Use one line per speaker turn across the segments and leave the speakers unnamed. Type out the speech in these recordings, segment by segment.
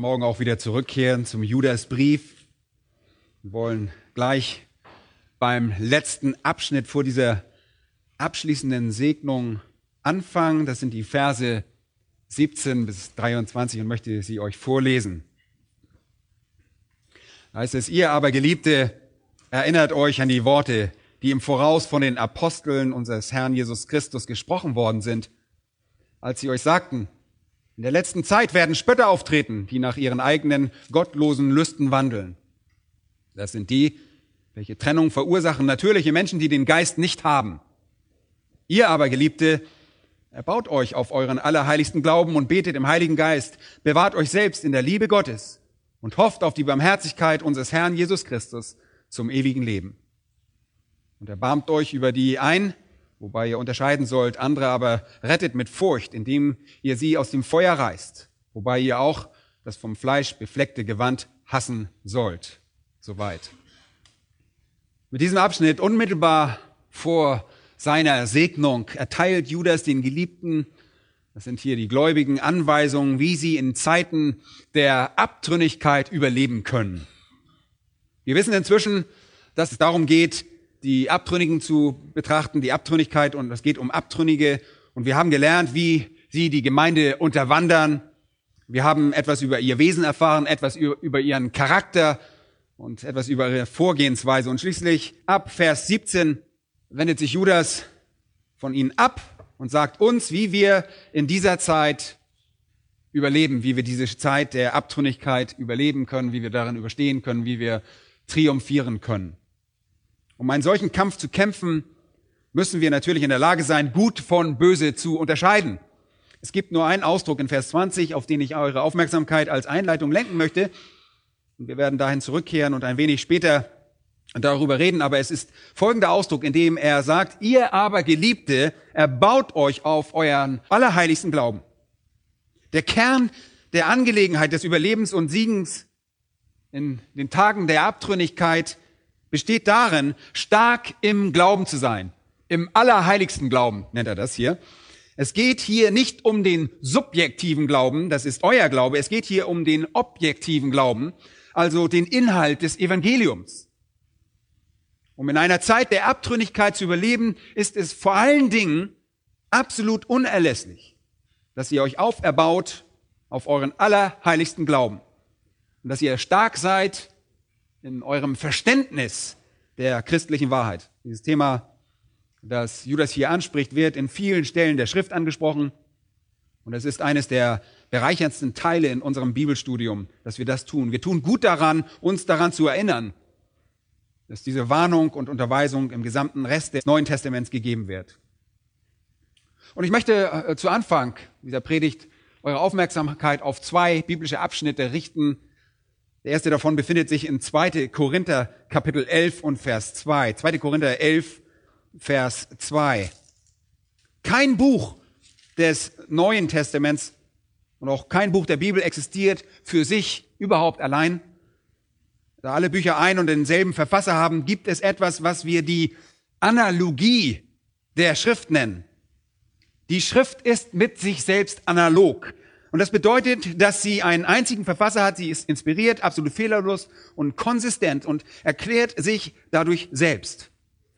Morgen auch wieder zurückkehren zum Judasbrief. Wir wollen gleich beim letzten Abschnitt vor dieser abschließenden Segnung anfangen. Das sind die Verse 17 bis 23 und möchte sie euch vorlesen. Da heißt es, ihr aber Geliebte, erinnert euch an die Worte, die im Voraus von den Aposteln unseres Herrn Jesus Christus gesprochen worden sind, als sie euch sagten, in der letzten Zeit werden Spötter auftreten, die nach ihren eigenen gottlosen Lüsten wandeln. Das sind die, welche Trennung verursachen natürliche Menschen, die den Geist nicht haben. Ihr aber, Geliebte, Erbaut euch auf euren allerheiligsten Glauben und betet im Heiligen Geist. Bewahrt euch selbst in der Liebe Gottes und hofft auf die Barmherzigkeit unseres Herrn Jesus Christus zum ewigen Leben. Und erbarmt euch über die ein, wobei ihr unterscheiden sollt, andere aber rettet mit Furcht, indem ihr sie aus dem Feuer reißt, wobei ihr auch das vom Fleisch befleckte Gewand hassen sollt. Soweit. Mit diesem Abschnitt unmittelbar vor seiner Segnung erteilt Judas den Geliebten, das sind hier die gläubigen Anweisungen, wie sie in Zeiten der Abtrünnigkeit überleben können. Wir wissen inzwischen, dass es darum geht, die Abtrünnigen zu betrachten, die Abtrünnigkeit und es geht um Abtrünnige und wir haben gelernt, wie sie die Gemeinde unterwandern. Wir haben etwas über ihr Wesen erfahren, etwas über ihren Charakter und etwas über ihre Vorgehensweise und schließlich ab Vers 17 wendet sich Judas von ihnen ab und sagt uns, wie wir in dieser Zeit überleben, wie wir diese Zeit der Abtrünnigkeit überleben können, wie wir darin überstehen können, wie wir triumphieren können. Um einen solchen Kampf zu kämpfen, müssen wir natürlich in der Lage sein, gut von böse zu unterscheiden. Es gibt nur einen Ausdruck in Vers 20, auf den ich eure Aufmerksamkeit als Einleitung lenken möchte. Und wir werden dahin zurückkehren und ein wenig später darüber reden, aber es ist folgender Ausdruck, in dem er sagt, ihr aber Geliebte, erbaut euch auf euren allerheiligsten Glauben. Der Kern der Angelegenheit des Überlebens und Siegens in den Tagen der Abtrünnigkeit besteht darin, stark im Glauben zu sein. Im allerheiligsten Glauben nennt er das hier. Es geht hier nicht um den subjektiven Glauben, das ist euer Glaube, es geht hier um den objektiven Glauben, also den Inhalt des Evangeliums. Um in einer Zeit der Abtrünnigkeit zu überleben, ist es vor allen Dingen absolut unerlässlich, dass ihr euch auferbaut auf euren allerheiligsten Glauben und dass ihr stark seid in eurem Verständnis der christlichen Wahrheit. Dieses Thema, das Judas hier anspricht, wird in vielen Stellen der Schrift angesprochen und es ist eines der bereicherndsten Teile in unserem Bibelstudium, dass wir das tun. Wir tun gut daran, uns daran zu erinnern, dass diese Warnung und Unterweisung im gesamten Rest des Neuen Testaments gegeben wird. Und ich möchte äh, zu Anfang dieser Predigt eure Aufmerksamkeit auf zwei biblische Abschnitte richten. Der erste davon befindet sich in 2. Korinther Kapitel 11 und Vers 2. 2. Korinther 11, Vers 2. Kein Buch des Neuen Testaments und auch kein Buch der Bibel existiert für sich überhaupt allein, da alle Bücher ein und denselben Verfasser haben, gibt es etwas, was wir die Analogie der Schrift nennen. Die Schrift ist mit sich selbst analog. Und das bedeutet, dass sie einen einzigen Verfasser hat, sie ist inspiriert, absolut fehlerlos und konsistent und erklärt sich dadurch selbst.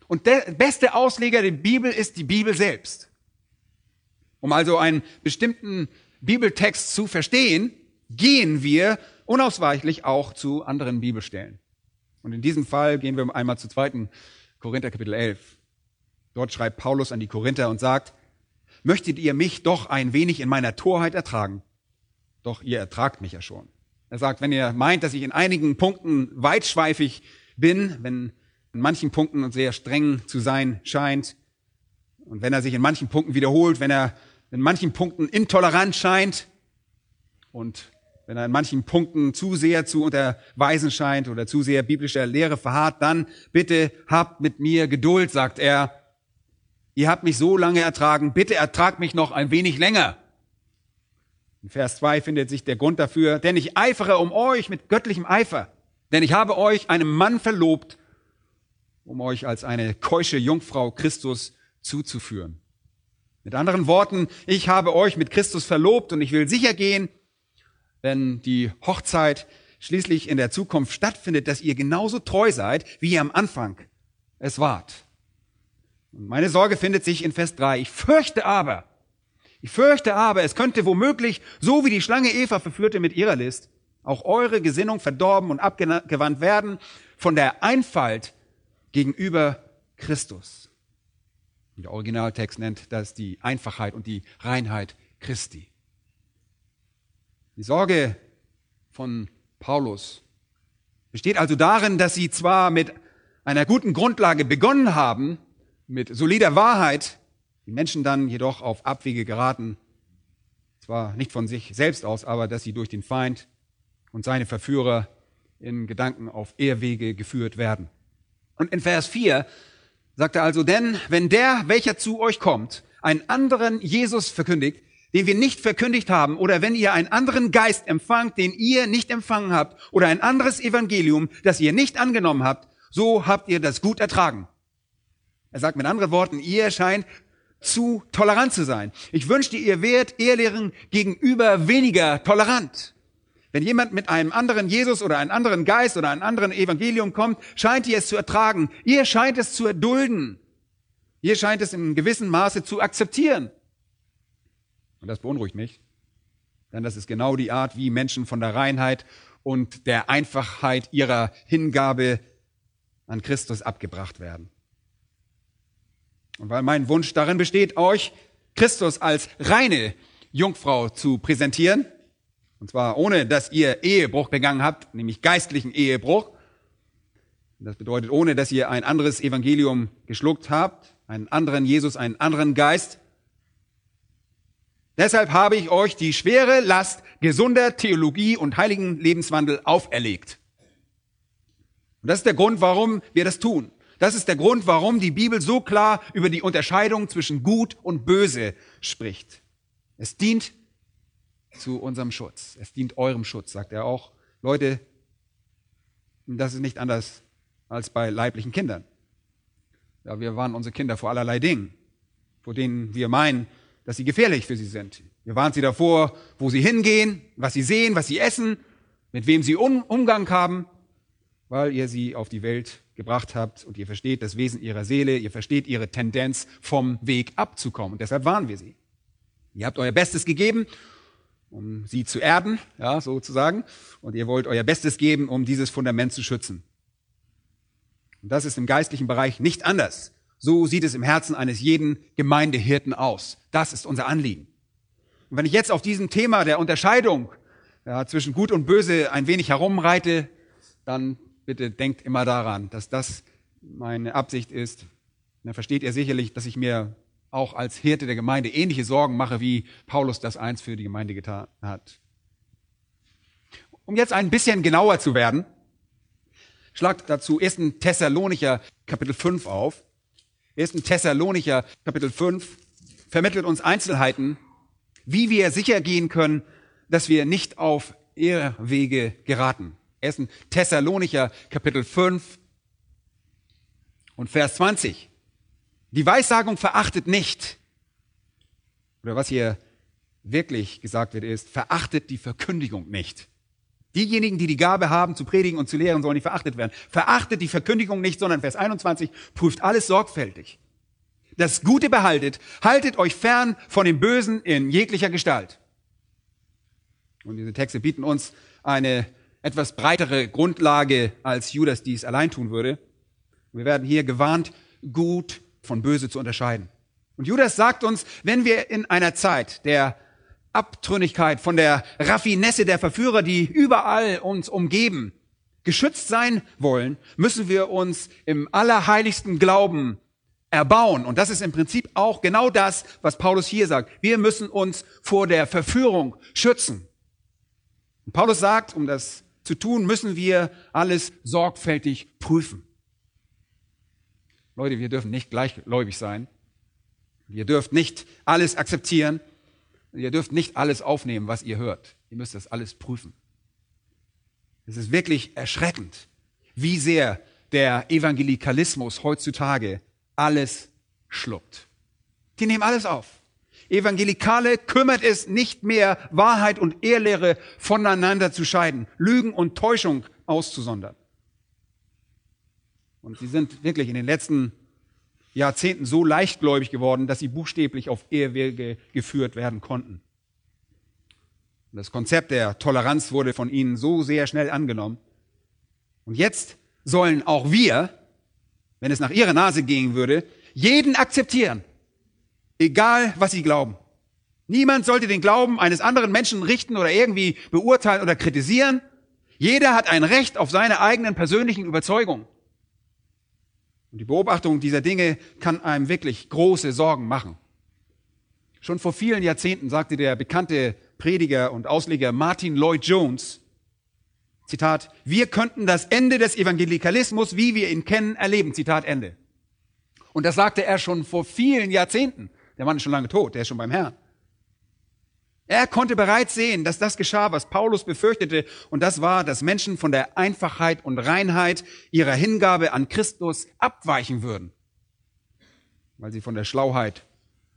Und der beste Ausleger der Bibel ist die Bibel selbst. Um also einen bestimmten Bibeltext zu verstehen, gehen wir unausweichlich auch zu anderen Bibelstellen. Und in diesem Fall gehen wir einmal zu 2. Korinther Kapitel 11. Dort schreibt Paulus an die Korinther und sagt, möchtet ihr mich doch ein wenig in meiner Torheit ertragen? Doch ihr ertragt mich ja schon. Er sagt, wenn ihr meint, dass ich in einigen Punkten weitschweifig bin, wenn in manchen Punkten sehr streng zu sein scheint, und wenn er sich in manchen Punkten wiederholt, wenn er in manchen Punkten intolerant scheint und wenn er in manchen Punkten zu sehr zu unterweisen scheint oder zu sehr biblischer Lehre verharrt, dann bitte habt mit mir Geduld, sagt er. Ihr habt mich so lange ertragen, bitte ertragt mich noch ein wenig länger. In Vers 2 findet sich der Grund dafür, denn ich eifere um euch mit göttlichem Eifer, denn ich habe euch einem Mann verlobt, um euch als eine keusche Jungfrau Christus zuzuführen. Mit anderen Worten, ich habe euch mit Christus verlobt und ich will sicher gehen, wenn die Hochzeit schließlich in der Zukunft stattfindet, dass ihr genauso treu seid, wie ihr am Anfang es wart. Und meine Sorge findet sich in Vers 3. Ich fürchte aber, ich fürchte aber, es könnte womöglich, so wie die Schlange Eva verführte mit ihrer List, auch eure Gesinnung verdorben und abgewandt werden von der Einfalt gegenüber Christus. Der Originaltext nennt das die Einfachheit und die Reinheit Christi. Die Sorge von Paulus besteht also darin, dass sie zwar mit einer guten Grundlage begonnen haben, mit solider Wahrheit, die Menschen dann jedoch auf Abwege geraten, zwar nicht von sich selbst aus, aber dass sie durch den Feind und seine Verführer in Gedanken auf Ehrwege geführt werden. Und in Vers 4 sagt er also, denn wenn der, welcher zu euch kommt, einen anderen Jesus verkündigt, den wir nicht verkündigt haben, oder wenn ihr einen anderen Geist empfangt, den ihr nicht empfangen habt, oder ein anderes Evangelium, das ihr nicht angenommen habt, so habt ihr das gut ertragen. Er sagt mit anderen Worten, ihr scheint zu tolerant zu sein. Ich wünschte, ihr wärt Ehrlehren gegenüber weniger tolerant. Wenn jemand mit einem anderen Jesus oder einem anderen Geist oder einem anderen Evangelium kommt, scheint ihr es zu ertragen. Ihr scheint es zu erdulden. Ihr scheint es in gewissem Maße zu akzeptieren. Und das beunruhigt mich, denn das ist genau die Art, wie Menschen von der Reinheit und der Einfachheit ihrer Hingabe an Christus abgebracht werden. Und weil mein Wunsch darin besteht, euch Christus als reine Jungfrau zu präsentieren, und zwar ohne, dass ihr Ehebruch begangen habt, nämlich geistlichen Ehebruch, das bedeutet, ohne dass ihr ein anderes Evangelium geschluckt habt, einen anderen Jesus, einen anderen Geist, Deshalb habe ich euch die schwere Last gesunder Theologie und heiligen Lebenswandel auferlegt. Und das ist der Grund, warum wir das tun. Das ist der Grund, warum die Bibel so klar über die Unterscheidung zwischen Gut und Böse spricht. Es dient zu unserem Schutz. Es dient eurem Schutz, sagt er auch. Leute, das ist nicht anders als bei leiblichen Kindern. Ja, wir warnen unsere Kinder vor allerlei Dingen, vor denen wir meinen, dass sie gefährlich für sie sind. Wir warnen sie davor, wo sie hingehen, was sie sehen, was sie essen, mit wem sie um, Umgang haben, weil ihr sie auf die Welt gebracht habt und ihr versteht das Wesen ihrer Seele, ihr versteht ihre Tendenz, vom Weg abzukommen. Und deshalb warnen wir sie. Ihr habt euer Bestes gegeben, um sie zu erden, ja, sozusagen, und ihr wollt euer Bestes geben, um dieses Fundament zu schützen. Und das ist im geistlichen Bereich nicht anders. So sieht es im Herzen eines jeden Gemeindehirten aus. Das ist unser Anliegen. Und wenn ich jetzt auf diesem Thema der Unterscheidung ja, zwischen Gut und Böse ein wenig herumreite, dann bitte denkt immer daran, dass das meine Absicht ist. Dann versteht ihr sicherlich, dass ich mir auch als Hirte der Gemeinde ähnliche Sorgen mache, wie Paulus das eins für die Gemeinde getan hat. Um jetzt ein bisschen genauer zu werden, schlagt dazu 1. Thessalonicher Kapitel 5 auf. 1. Thessalonicher Kapitel 5 vermittelt uns Einzelheiten, wie wir sicher gehen können, dass wir nicht auf Irrwege geraten. 1. Thessalonicher Kapitel 5 und Vers 20. Die Weissagung verachtet nicht. Oder was hier wirklich gesagt wird, ist, verachtet die Verkündigung nicht. Diejenigen, die die Gabe haben, zu predigen und zu lehren, sollen nicht verachtet werden. Verachtet die Verkündigung nicht, sondern Vers 21 prüft alles sorgfältig. Das Gute behaltet, haltet euch fern von dem Bösen in jeglicher Gestalt. Und diese Texte bieten uns eine etwas breitere Grundlage, als Judas dies allein tun würde. Wir werden hier gewarnt, gut von böse zu unterscheiden. Und Judas sagt uns, wenn wir in einer Zeit der Abtrünnigkeit, von der Raffinesse der Verführer, die überall uns umgeben, geschützt sein wollen, müssen wir uns im allerheiligsten Glauben erbauen. Und das ist im Prinzip auch genau das, was Paulus hier sagt. Wir müssen uns vor der Verführung schützen. Und Paulus sagt, um das zu tun, müssen wir alles sorgfältig prüfen. Leute, wir dürfen nicht gleichgläubig sein. Ihr dürft nicht alles akzeptieren. Ihr dürft nicht alles aufnehmen, was ihr hört. Ihr müsst das alles prüfen. Es ist wirklich erschreckend, wie sehr der Evangelikalismus heutzutage alles schluckt. Die nehmen alles auf. Evangelikale kümmert es nicht mehr, Wahrheit und Ehrlehre voneinander zu scheiden, Lügen und Täuschung auszusondern. Und sie sind wirklich in den letzten Jahrzehnten so leichtgläubig geworden, dass sie buchstäblich auf Ehrwege geführt werden konnten. Das Konzept der Toleranz wurde von ihnen so sehr schnell angenommen. Und jetzt sollen auch wir, wenn es nach ihrer Nase gehen würde, jeden akzeptieren, egal was sie glauben. Niemand sollte den Glauben eines anderen Menschen richten oder irgendwie beurteilen oder kritisieren. Jeder hat ein Recht auf seine eigenen persönlichen Überzeugungen. Und die Beobachtung dieser Dinge kann einem wirklich große Sorgen machen. Schon vor vielen Jahrzehnten sagte der bekannte Prediger und Ausleger Martin Lloyd Jones, Zitat, wir könnten das Ende des Evangelikalismus, wie wir ihn kennen, erleben. Zitat Ende. Und das sagte er schon vor vielen Jahrzehnten. Der Mann ist schon lange tot, der ist schon beim Herrn. Er konnte bereits sehen, dass das geschah, was Paulus befürchtete, und das war, dass Menschen von der Einfachheit und Reinheit ihrer Hingabe an Christus abweichen würden, weil sie von der Schlauheit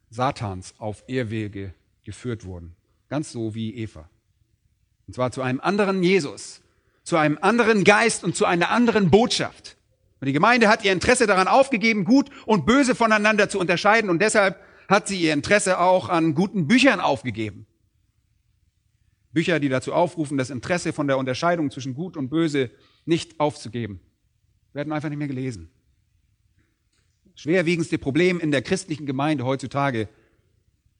Satans auf Irrwege geführt wurden, ganz so wie Eva. Und zwar zu einem anderen Jesus, zu einem anderen Geist und zu einer anderen Botschaft. Und die Gemeinde hat ihr Interesse daran aufgegeben, gut und böse voneinander zu unterscheiden, und deshalb hat sie ihr Interesse auch an guten Büchern aufgegeben. Bücher, die dazu aufrufen, das Interesse von der Unterscheidung zwischen Gut und Böse nicht aufzugeben, werden einfach nicht mehr gelesen. Schwerwiegendste Problem in der christlichen Gemeinde heutzutage,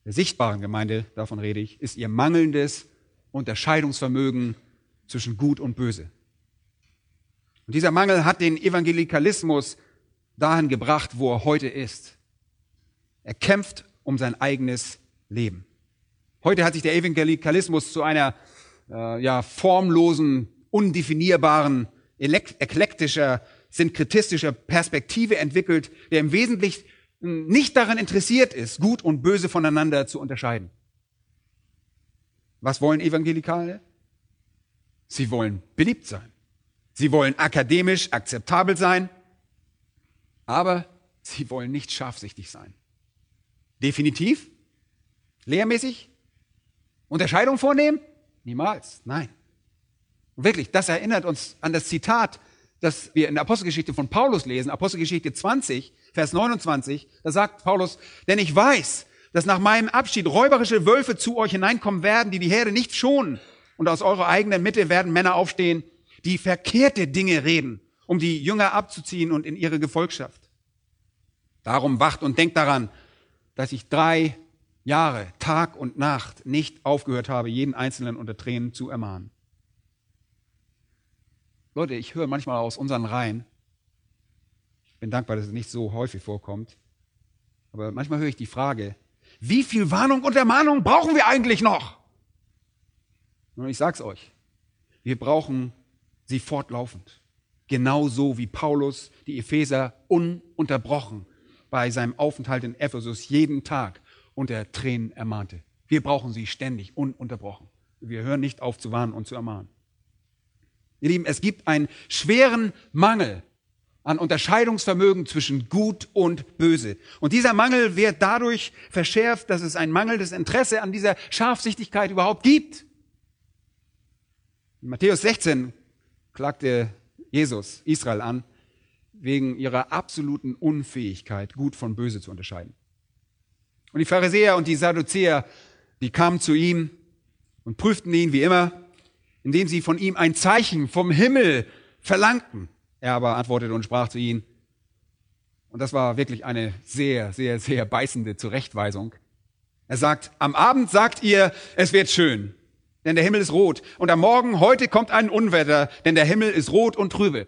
der sichtbaren Gemeinde, davon rede ich, ist ihr mangelndes Unterscheidungsvermögen zwischen Gut und Böse. Und dieser Mangel hat den Evangelikalismus dahin gebracht, wo er heute ist. Er kämpft um sein eigenes Leben. Heute hat sich der Evangelikalismus zu einer äh, ja, formlosen, undefinierbaren, eklektischer, synkretistischer Perspektive entwickelt, der im Wesentlichen nicht daran interessiert ist, gut und böse voneinander zu unterscheiden. Was wollen Evangelikale? Sie wollen beliebt sein. Sie wollen akademisch akzeptabel sein, aber sie wollen nicht scharfsichtig sein. Definitiv? Lehrmäßig? Unterscheidung vornehmen? Niemals. Nein. Wirklich, das erinnert uns an das Zitat, das wir in der Apostelgeschichte von Paulus lesen, Apostelgeschichte 20, Vers 29. Da sagt Paulus, denn ich weiß, dass nach meinem Abschied räuberische Wölfe zu euch hineinkommen werden, die die Herde nicht schonen. Und aus eurer eigenen Mitte werden Männer aufstehen, die verkehrte Dinge reden, um die Jünger abzuziehen und in ihre Gefolgschaft. Darum wacht und denkt daran, dass ich drei Jahre, Tag und Nacht nicht aufgehört habe, jeden Einzelnen unter Tränen zu ermahnen. Leute, ich höre manchmal aus unseren Reihen, ich bin dankbar, dass es nicht so häufig vorkommt, aber manchmal höre ich die Frage, wie viel Warnung und Ermahnung brauchen wir eigentlich noch? Und ich sag's euch, wir brauchen sie fortlaufend. Genauso wie Paulus die Epheser ununterbrochen bei seinem Aufenthalt in Ephesus jeden Tag unter Tränen ermahnte. Wir brauchen sie ständig, ununterbrochen. Wir hören nicht auf zu warnen und zu ermahnen. Ihr Lieben, es gibt einen schweren Mangel an Unterscheidungsvermögen zwischen Gut und Böse. Und dieser Mangel wird dadurch verschärft, dass es ein mangelndes Interesse an dieser Scharfsichtigkeit überhaupt gibt. In Matthäus 16 klagte Jesus Israel an, wegen ihrer absoluten Unfähigkeit, gut von böse zu unterscheiden. Und die Pharisäer und die Sadduzäer, die kamen zu ihm und prüften ihn wie immer, indem sie von ihm ein Zeichen vom Himmel verlangten. Er aber antwortete und sprach zu ihnen, und das war wirklich eine sehr, sehr, sehr beißende Zurechtweisung. Er sagt, am Abend sagt ihr, es wird schön, denn der Himmel ist rot. Und am Morgen, heute kommt ein Unwetter, denn der Himmel ist rot und trübe.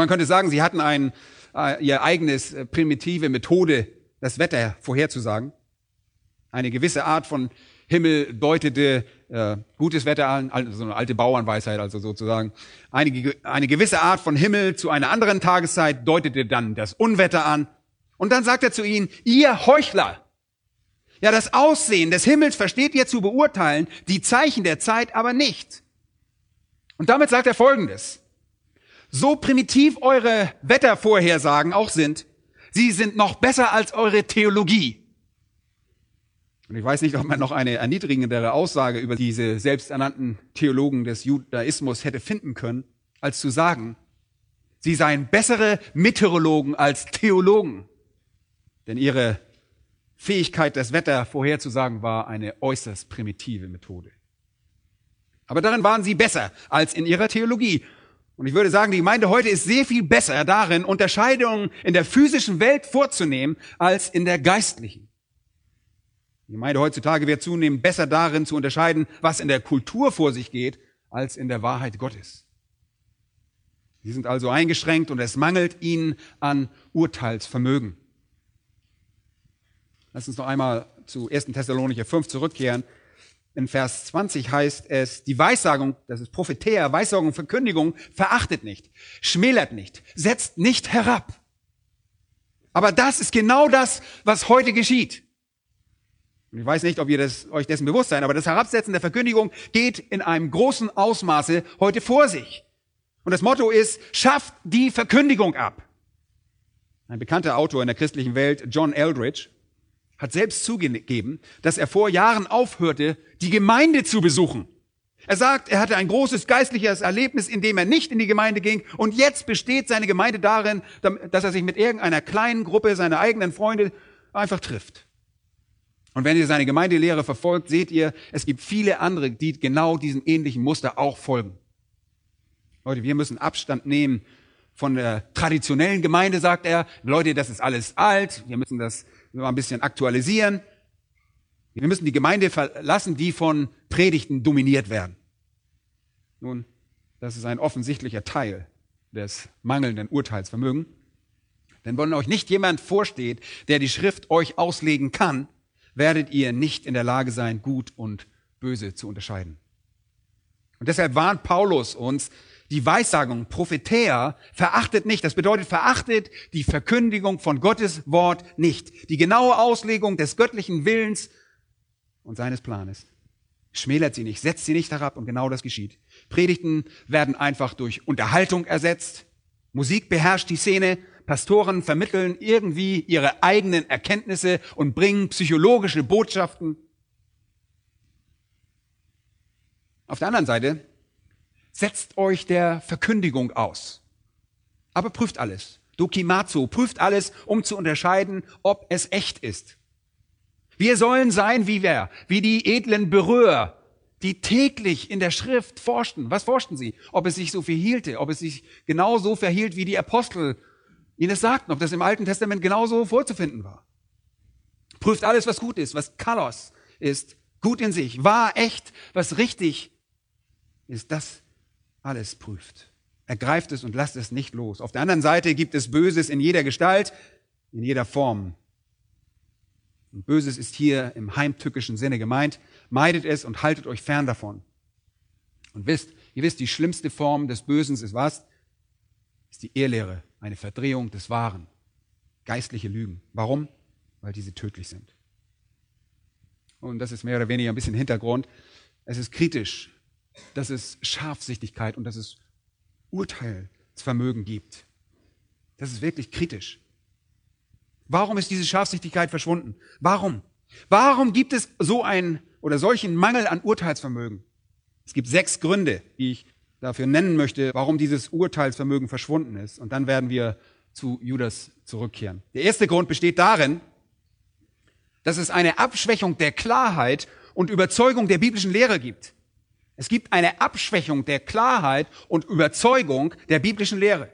Man könnte sagen, sie hatten ein, äh, ihr eigenes äh, primitive Methode das Wetter vorherzusagen. Eine gewisse Art von Himmel deutete äh, gutes Wetter an, so eine alte Bauernweisheit also sozusagen. Eine, eine gewisse Art von Himmel zu einer anderen Tageszeit deutete dann das Unwetter an. Und dann sagt er zu ihnen, ihr Heuchler, ja, das Aussehen des Himmels versteht ihr zu beurteilen, die Zeichen der Zeit aber nicht. Und damit sagt er Folgendes. So primitiv eure Wettervorhersagen auch sind, sie sind noch besser als eure Theologie. Und ich weiß nicht, ob man noch eine erniedrigendere Aussage über diese selbsternannten Theologen des Judaismus hätte finden können, als zu sagen, sie seien bessere Meteorologen als Theologen. Denn ihre Fähigkeit, das Wetter vorherzusagen, war eine äußerst primitive Methode. Aber darin waren sie besser als in ihrer Theologie. Und ich würde sagen, die Gemeinde heute ist sehr viel besser darin, Unterscheidungen in der physischen Welt vorzunehmen, als in der geistlichen. Die Gemeinde heutzutage wird zunehmend besser darin zu unterscheiden, was in der Kultur vor sich geht, als in der Wahrheit Gottes. Sie sind also eingeschränkt und es mangelt ihnen an Urteilsvermögen. Lass uns noch einmal zu 1. Thessalonicher 5 zurückkehren. In Vers 20 heißt es, die Weissagung, das ist Prophetäer, Weissagung, Verkündigung, verachtet nicht, schmälert nicht, setzt nicht herab. Aber das ist genau das, was heute geschieht. Und ich weiß nicht, ob ihr das, euch dessen bewusst seid, aber das Herabsetzen der Verkündigung geht in einem großen Ausmaße heute vor sich. Und das Motto ist, schafft die Verkündigung ab. Ein bekannter Autor in der christlichen Welt, John Eldridge, hat selbst zugegeben, dass er vor Jahren aufhörte, die Gemeinde zu besuchen. Er sagt, er hatte ein großes geistliches Erlebnis, in dem er nicht in die Gemeinde ging. Und jetzt besteht seine Gemeinde darin, dass er sich mit irgendeiner kleinen Gruppe seiner eigenen Freunde einfach trifft. Und wenn ihr seine Gemeindelehre verfolgt, seht ihr, es gibt viele andere, die genau diesem ähnlichen Muster auch folgen. Leute, wir müssen Abstand nehmen von der traditionellen Gemeinde, sagt er. Leute, das ist alles alt. Wir müssen das mal ein bisschen aktualisieren. Wir müssen die Gemeinde verlassen, die von Predigten dominiert werden. Nun, das ist ein offensichtlicher Teil des mangelnden Urteilsvermögens. Denn wenn euch nicht jemand vorsteht, der die Schrift euch auslegen kann, werdet ihr nicht in der Lage sein, gut und böse zu unterscheiden. Und deshalb warnt Paulus uns, die Weissagung, Prophetäa, verachtet nicht. Das bedeutet, verachtet die Verkündigung von Gottes Wort nicht. Die genaue Auslegung des göttlichen Willens und seines Planes. Schmälert sie nicht, setzt sie nicht herab und genau das geschieht. Predigten werden einfach durch Unterhaltung ersetzt. Musik beherrscht die Szene. Pastoren vermitteln irgendwie ihre eigenen Erkenntnisse und bringen psychologische Botschaften. Auf der anderen Seite setzt euch der Verkündigung aus. Aber prüft alles. Dokimazo, prüft alles, um zu unterscheiden, ob es echt ist. Wir sollen sein wie wer? Wie die edlen Berührer, die täglich in der Schrift forschten. Was forschten sie? Ob es sich so verhielte, ob es sich genau so verhielt, wie die Apostel ihnen es sagten, ob das im Alten Testament genauso vorzufinden war. Prüft alles, was gut ist, was Kalos ist, gut in sich, wahr, echt, was richtig ist. Das alles prüft. Ergreift es und lasst es nicht los. Auf der anderen Seite gibt es Böses in jeder Gestalt, in jeder Form. Und Böses ist hier im heimtückischen Sinne gemeint. Meidet es und haltet euch fern davon. Und wisst, ihr wisst, die schlimmste Form des Bösen ist was? Ist die Ehrlehre, eine Verdrehung des Wahren. Geistliche Lügen. Warum? Weil diese tödlich sind. Und das ist mehr oder weniger ein bisschen Hintergrund. Es ist kritisch, dass es Scharfsichtigkeit und dass es Urteilsvermögen gibt. Das ist wirklich kritisch. Warum ist diese Scharfsichtigkeit verschwunden? Warum? Warum gibt es so einen oder solchen Mangel an Urteilsvermögen? Es gibt sechs Gründe, die ich dafür nennen möchte, warum dieses Urteilsvermögen verschwunden ist. Und dann werden wir zu Judas zurückkehren. Der erste Grund besteht darin, dass es eine Abschwächung der Klarheit und Überzeugung der biblischen Lehre gibt. Es gibt eine Abschwächung der Klarheit und Überzeugung der biblischen Lehre.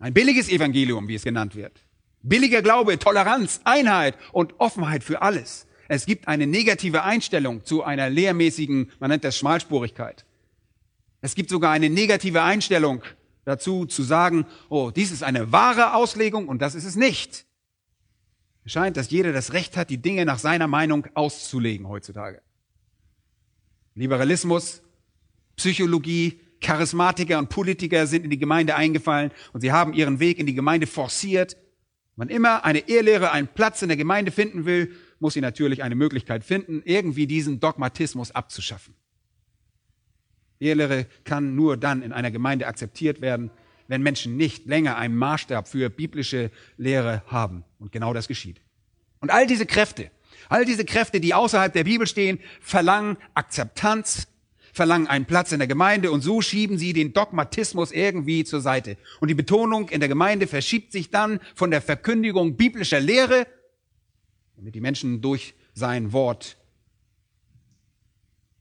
Ein billiges Evangelium, wie es genannt wird. Billiger Glaube, Toleranz, Einheit und Offenheit für alles. Es gibt eine negative Einstellung zu einer lehrmäßigen, man nennt das Schmalspurigkeit. Es gibt sogar eine negative Einstellung dazu zu sagen, oh, dies ist eine wahre Auslegung und das ist es nicht. Es scheint, dass jeder das Recht hat, die Dinge nach seiner Meinung auszulegen heutzutage. Liberalismus, Psychologie, Charismatiker und Politiker sind in die Gemeinde eingefallen und sie haben ihren Weg in die Gemeinde forciert. Wann immer eine Ehelehre einen Platz in der Gemeinde finden will, muss sie natürlich eine Möglichkeit finden, irgendwie diesen Dogmatismus abzuschaffen. Ehelehre kann nur dann in einer Gemeinde akzeptiert werden, wenn Menschen nicht länger einen Maßstab für biblische Lehre haben. Und genau das geschieht. Und all diese Kräfte, all diese Kräfte, die außerhalb der Bibel stehen, verlangen Akzeptanz, verlangen einen Platz in der Gemeinde und so schieben sie den Dogmatismus irgendwie zur Seite. Und die Betonung in der Gemeinde verschiebt sich dann von der Verkündigung biblischer Lehre, damit die Menschen durch sein Wort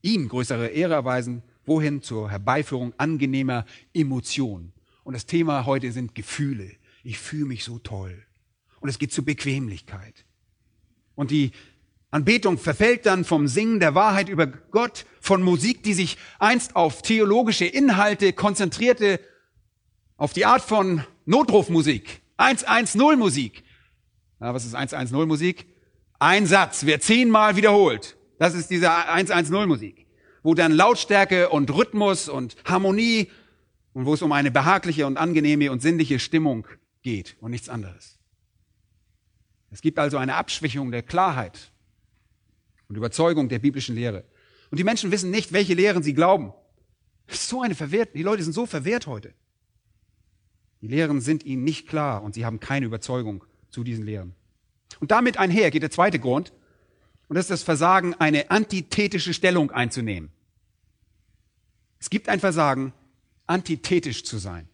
ihm größere Ehre erweisen, wohin zur Herbeiführung angenehmer Emotionen. Und das Thema heute sind Gefühle. Ich fühle mich so toll. Und es geht zur Bequemlichkeit. Und die Anbetung verfällt dann vom Singen der Wahrheit über Gott, von Musik, die sich einst auf theologische Inhalte konzentrierte, auf die Art von Notrufmusik, 110 Musik. Ja, was ist 110 Musik? Ein Satz wird zehnmal wiederholt. Das ist diese 110 Musik, wo dann Lautstärke und Rhythmus und Harmonie und wo es um eine behagliche und angenehme und sinnliche Stimmung geht und nichts anderes. Es gibt also eine Abschwächung der Klarheit und Überzeugung der biblischen Lehre. Und die Menschen wissen nicht, welche Lehren sie glauben. so eine verwehrt, die Leute sind so verwehrt heute. Die Lehren sind ihnen nicht klar und sie haben keine Überzeugung zu diesen Lehren. Und damit einher geht der zweite Grund, und das ist das Versagen, eine antithetische Stellung einzunehmen. Es gibt ein Versagen, antithetisch zu sein.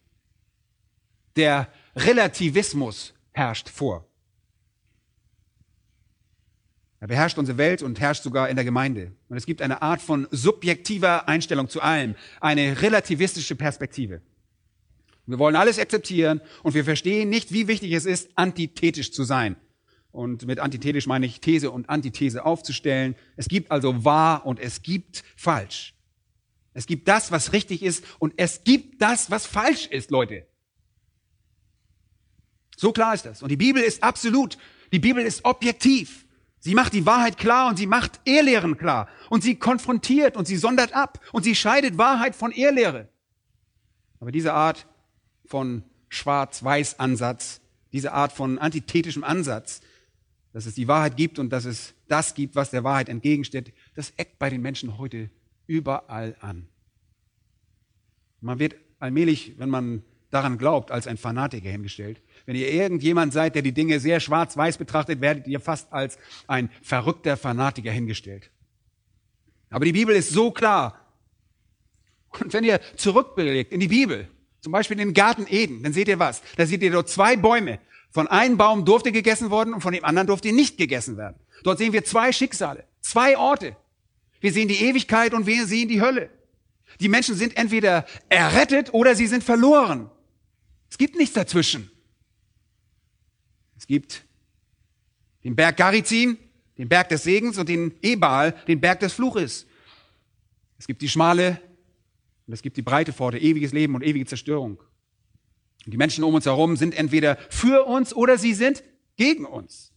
Der Relativismus herrscht vor. Er beherrscht unsere Welt und herrscht sogar in der Gemeinde. Und es gibt eine Art von subjektiver Einstellung zu allem, eine relativistische Perspektive. Wir wollen alles akzeptieren und wir verstehen nicht, wie wichtig es ist, antithetisch zu sein. Und mit antithetisch meine ich These und Antithese aufzustellen. Es gibt also wahr und es gibt falsch. Es gibt das, was richtig ist und es gibt das, was falsch ist, Leute. So klar ist das. Und die Bibel ist absolut. Die Bibel ist objektiv. Sie macht die Wahrheit klar und sie macht Ehrlehren klar. Und sie konfrontiert und sie sondert ab und sie scheidet Wahrheit von Ehrlehre. Aber diese Art von Schwarz-Weiß-Ansatz, diese Art von antithetischem Ansatz, dass es die Wahrheit gibt und dass es das gibt, was der Wahrheit entgegensteht, das eckt bei den Menschen heute überall an. Man wird allmählich, wenn man daran glaubt, als ein Fanatiker hingestellt. Wenn ihr irgendjemand seid, der die Dinge sehr schwarz-weiß betrachtet, werdet ihr fast als ein verrückter Fanatiker hingestellt. Aber die Bibel ist so klar. Und wenn ihr zurückbelegt in die Bibel, zum Beispiel in den Garten Eden, dann seht ihr was? Da seht ihr dort zwei Bäume. Von einem Baum durfte gegessen worden und von dem anderen durfte nicht gegessen werden. Dort sehen wir zwei Schicksale, zwei Orte. Wir sehen die Ewigkeit und wir sehen die Hölle. Die Menschen sind entweder errettet oder sie sind verloren. Es gibt nichts dazwischen. Es gibt den Berg Garizin, den Berg des Segens und den Ebal, den Berg des Fluches. Es gibt die schmale und es gibt die breite Pforte, ewiges Leben und ewige Zerstörung. Und die Menschen um uns herum sind entweder für uns oder sie sind gegen uns.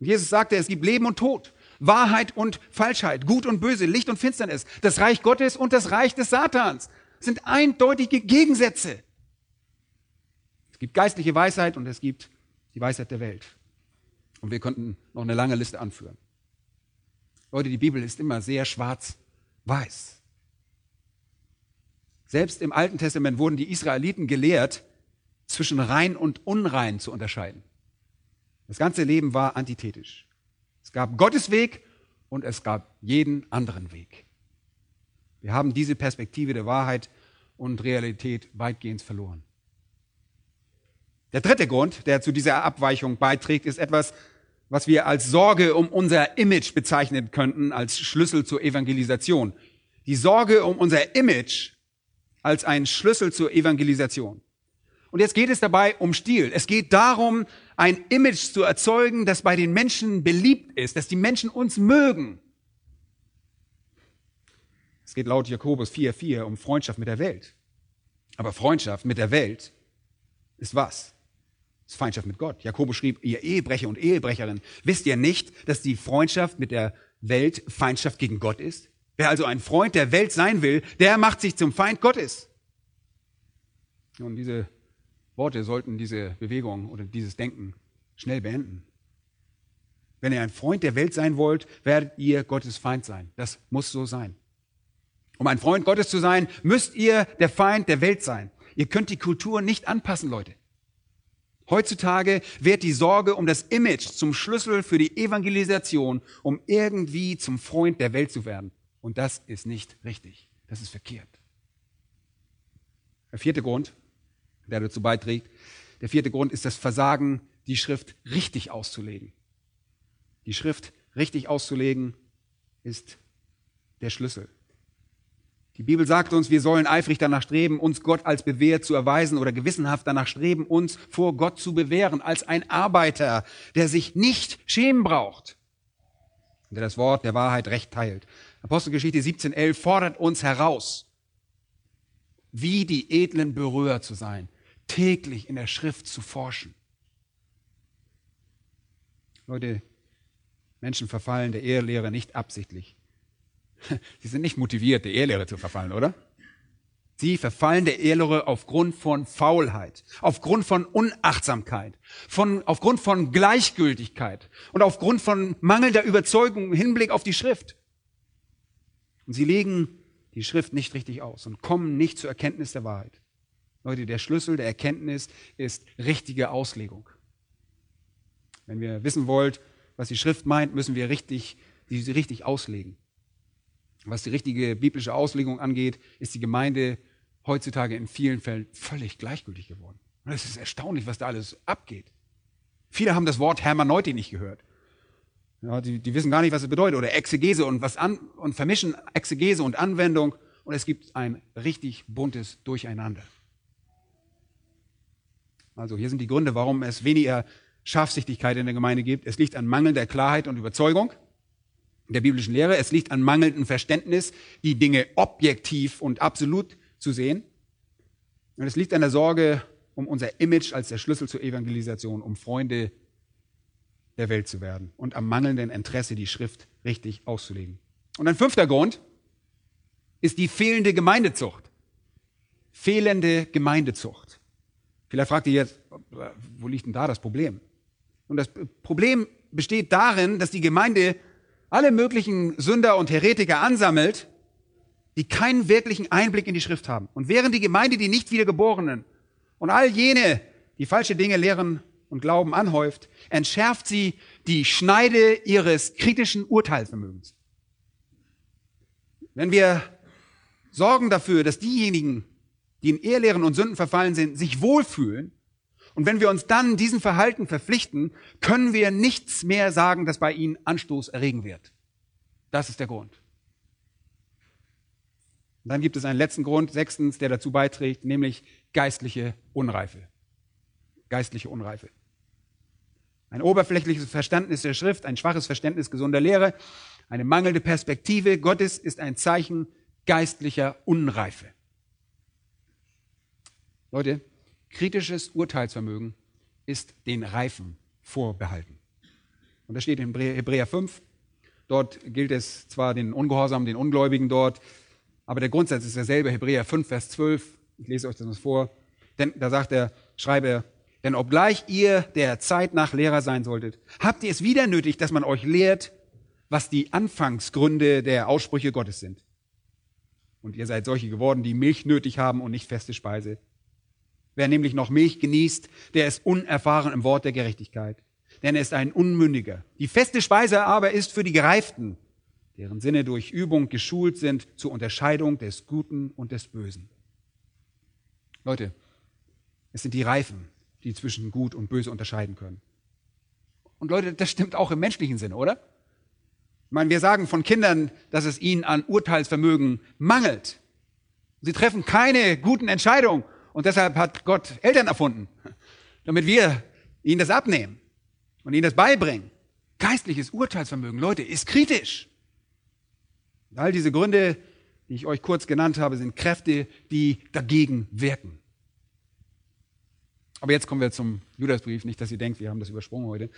Und Jesus sagte, es gibt Leben und Tod. Wahrheit und Falschheit, Gut und Böse, Licht und Finsternis, das Reich Gottes und das Reich des Satans sind eindeutige Gegensätze. Es gibt geistliche Weisheit und es gibt die Weisheit der Welt. Und wir könnten noch eine lange Liste anführen. Leute, die Bibel ist immer sehr schwarz-weiß. Selbst im Alten Testament wurden die Israeliten gelehrt, zwischen rein und unrein zu unterscheiden. Das ganze Leben war antithetisch. Es gab Gottes Weg und es gab jeden anderen Weg. Wir haben diese Perspektive der Wahrheit und Realität weitgehend verloren. Der dritte Grund, der zu dieser Abweichung beiträgt, ist etwas, was wir als Sorge um unser Image bezeichnen könnten, als Schlüssel zur Evangelisation. Die Sorge um unser Image als ein Schlüssel zur Evangelisation. Und jetzt geht es dabei um Stil. Es geht darum, ein Image zu erzeugen, das bei den Menschen beliebt ist, dass die Menschen uns mögen. Es geht laut Jakobus 4,4 um Freundschaft mit der Welt. Aber Freundschaft mit der Welt ist was? Das ist Feindschaft mit Gott. Jakobus schrieb, ihr Ehebrecher und Ehebrecherin, wisst ihr nicht, dass die Freundschaft mit der Welt Feindschaft gegen Gott ist? Wer also ein Freund der Welt sein will, der macht sich zum Feind Gottes. Und diese Worte sollten diese Bewegung oder dieses Denken schnell beenden. Wenn ihr ein Freund der Welt sein wollt, werdet ihr Gottes Feind sein. Das muss so sein. Um ein Freund Gottes zu sein, müsst ihr der Feind der Welt sein. Ihr könnt die Kultur nicht anpassen, Leute. Heutzutage wird die Sorge um das Image zum Schlüssel für die Evangelisation, um irgendwie zum Freund der Welt zu werden. Und das ist nicht richtig. Das ist verkehrt. Der vierte Grund, der dazu beiträgt, der vierte Grund ist das Versagen, die Schrift richtig auszulegen. Die Schrift richtig auszulegen ist der Schlüssel. Die Bibel sagt uns, wir sollen eifrig danach streben, uns Gott als bewährt zu erweisen oder gewissenhaft danach streben, uns vor Gott zu bewähren, als ein Arbeiter, der sich nicht schämen braucht, der das Wort der Wahrheit recht teilt. Apostelgeschichte 17.11 fordert uns heraus, wie die edlen Berührer zu sein, täglich in der Schrift zu forschen. Leute, Menschen verfallen der Ehelehre nicht absichtlich. Sie sind nicht motiviert, der Ehelehre zu verfallen, oder? Sie verfallen der Ehelehre aufgrund von Faulheit, aufgrund von Unachtsamkeit, von, aufgrund von Gleichgültigkeit und aufgrund von mangelnder Überzeugung im Hinblick auf die Schrift. Und sie legen die Schrift nicht richtig aus und kommen nicht zur Erkenntnis der Wahrheit. Leute, der Schlüssel der Erkenntnis ist richtige Auslegung. Wenn wir wissen wollt, was die Schrift meint, müssen wir richtig, sie richtig auslegen. Was die richtige biblische Auslegung angeht, ist die Gemeinde heutzutage in vielen Fällen völlig gleichgültig geworden. Und es ist erstaunlich, was da alles abgeht. Viele haben das Wort Hermeneutik nicht gehört. Ja, die, die wissen gar nicht, was es bedeutet. Oder Exegese und was an, und vermischen Exegese und Anwendung. Und es gibt ein richtig buntes Durcheinander. Also hier sind die Gründe, warum es weniger Scharfsichtigkeit in der Gemeinde gibt. Es liegt an mangelnder Klarheit und Überzeugung der biblischen Lehre. Es liegt an mangelndem Verständnis, die Dinge objektiv und absolut zu sehen. Und es liegt an der Sorge um unser Image als der Schlüssel zur Evangelisation, um Freunde der Welt zu werden und am mangelnden Interesse, die Schrift richtig auszulegen. Und ein fünfter Grund ist die fehlende Gemeindezucht. Fehlende Gemeindezucht. Vielleicht fragt ihr jetzt, wo liegt denn da das Problem? Und das Problem besteht darin, dass die Gemeinde alle möglichen Sünder und Heretiker ansammelt, die keinen wirklichen Einblick in die Schrift haben. Und während die Gemeinde die nicht wiedergeborenen und all jene, die falsche Dinge lehren und glauben, anhäuft, entschärft sie die Schneide ihres kritischen Urteilsvermögens. Wenn wir sorgen dafür, dass diejenigen, die in Ehrlehren und Sünden verfallen sind, sich wohlfühlen, und wenn wir uns dann diesem Verhalten verpflichten, können wir nichts mehr sagen, das bei ihnen Anstoß erregen wird. Das ist der Grund. Und dann gibt es einen letzten Grund, sechstens, der dazu beiträgt, nämlich geistliche Unreife. Geistliche Unreife. Ein oberflächliches Verständnis der Schrift, ein schwaches Verständnis gesunder Lehre, eine mangelnde Perspektive Gottes ist ein Zeichen geistlicher Unreife. Leute, Kritisches Urteilsvermögen ist den Reifen vorbehalten. Und das steht in Hebräer 5. Dort gilt es zwar den Ungehorsam, den Ungläubigen dort, aber der Grundsatz ist derselbe. Hebräer 5, Vers 12. Ich lese euch das mal vor. Denn da sagt er, schreibe er, denn obgleich ihr der Zeit nach Lehrer sein solltet, habt ihr es wieder nötig, dass man euch lehrt, was die Anfangsgründe der Aussprüche Gottes sind. Und ihr seid solche geworden, die Milch nötig haben und nicht feste Speise, Wer nämlich noch Milch genießt, der ist unerfahren im Wort der Gerechtigkeit. Denn er ist ein Unmündiger. Die feste Speise aber ist für die Gereiften, deren Sinne durch Übung geschult sind zur Unterscheidung des Guten und des Bösen. Leute, es sind die Reifen, die zwischen Gut und Böse unterscheiden können. Und Leute, das stimmt auch im menschlichen Sinne, oder? Ich meine, wir sagen von Kindern, dass es ihnen an Urteilsvermögen mangelt. Sie treffen keine guten Entscheidungen und deshalb hat Gott Eltern erfunden, damit wir ihnen das abnehmen und ihnen das beibringen. Geistliches Urteilsvermögen, Leute, ist kritisch. All diese Gründe, die ich euch kurz genannt habe, sind Kräfte, die dagegen wirken. Aber jetzt kommen wir zum Judasbrief, nicht, dass ihr denkt, wir haben das übersprungen heute.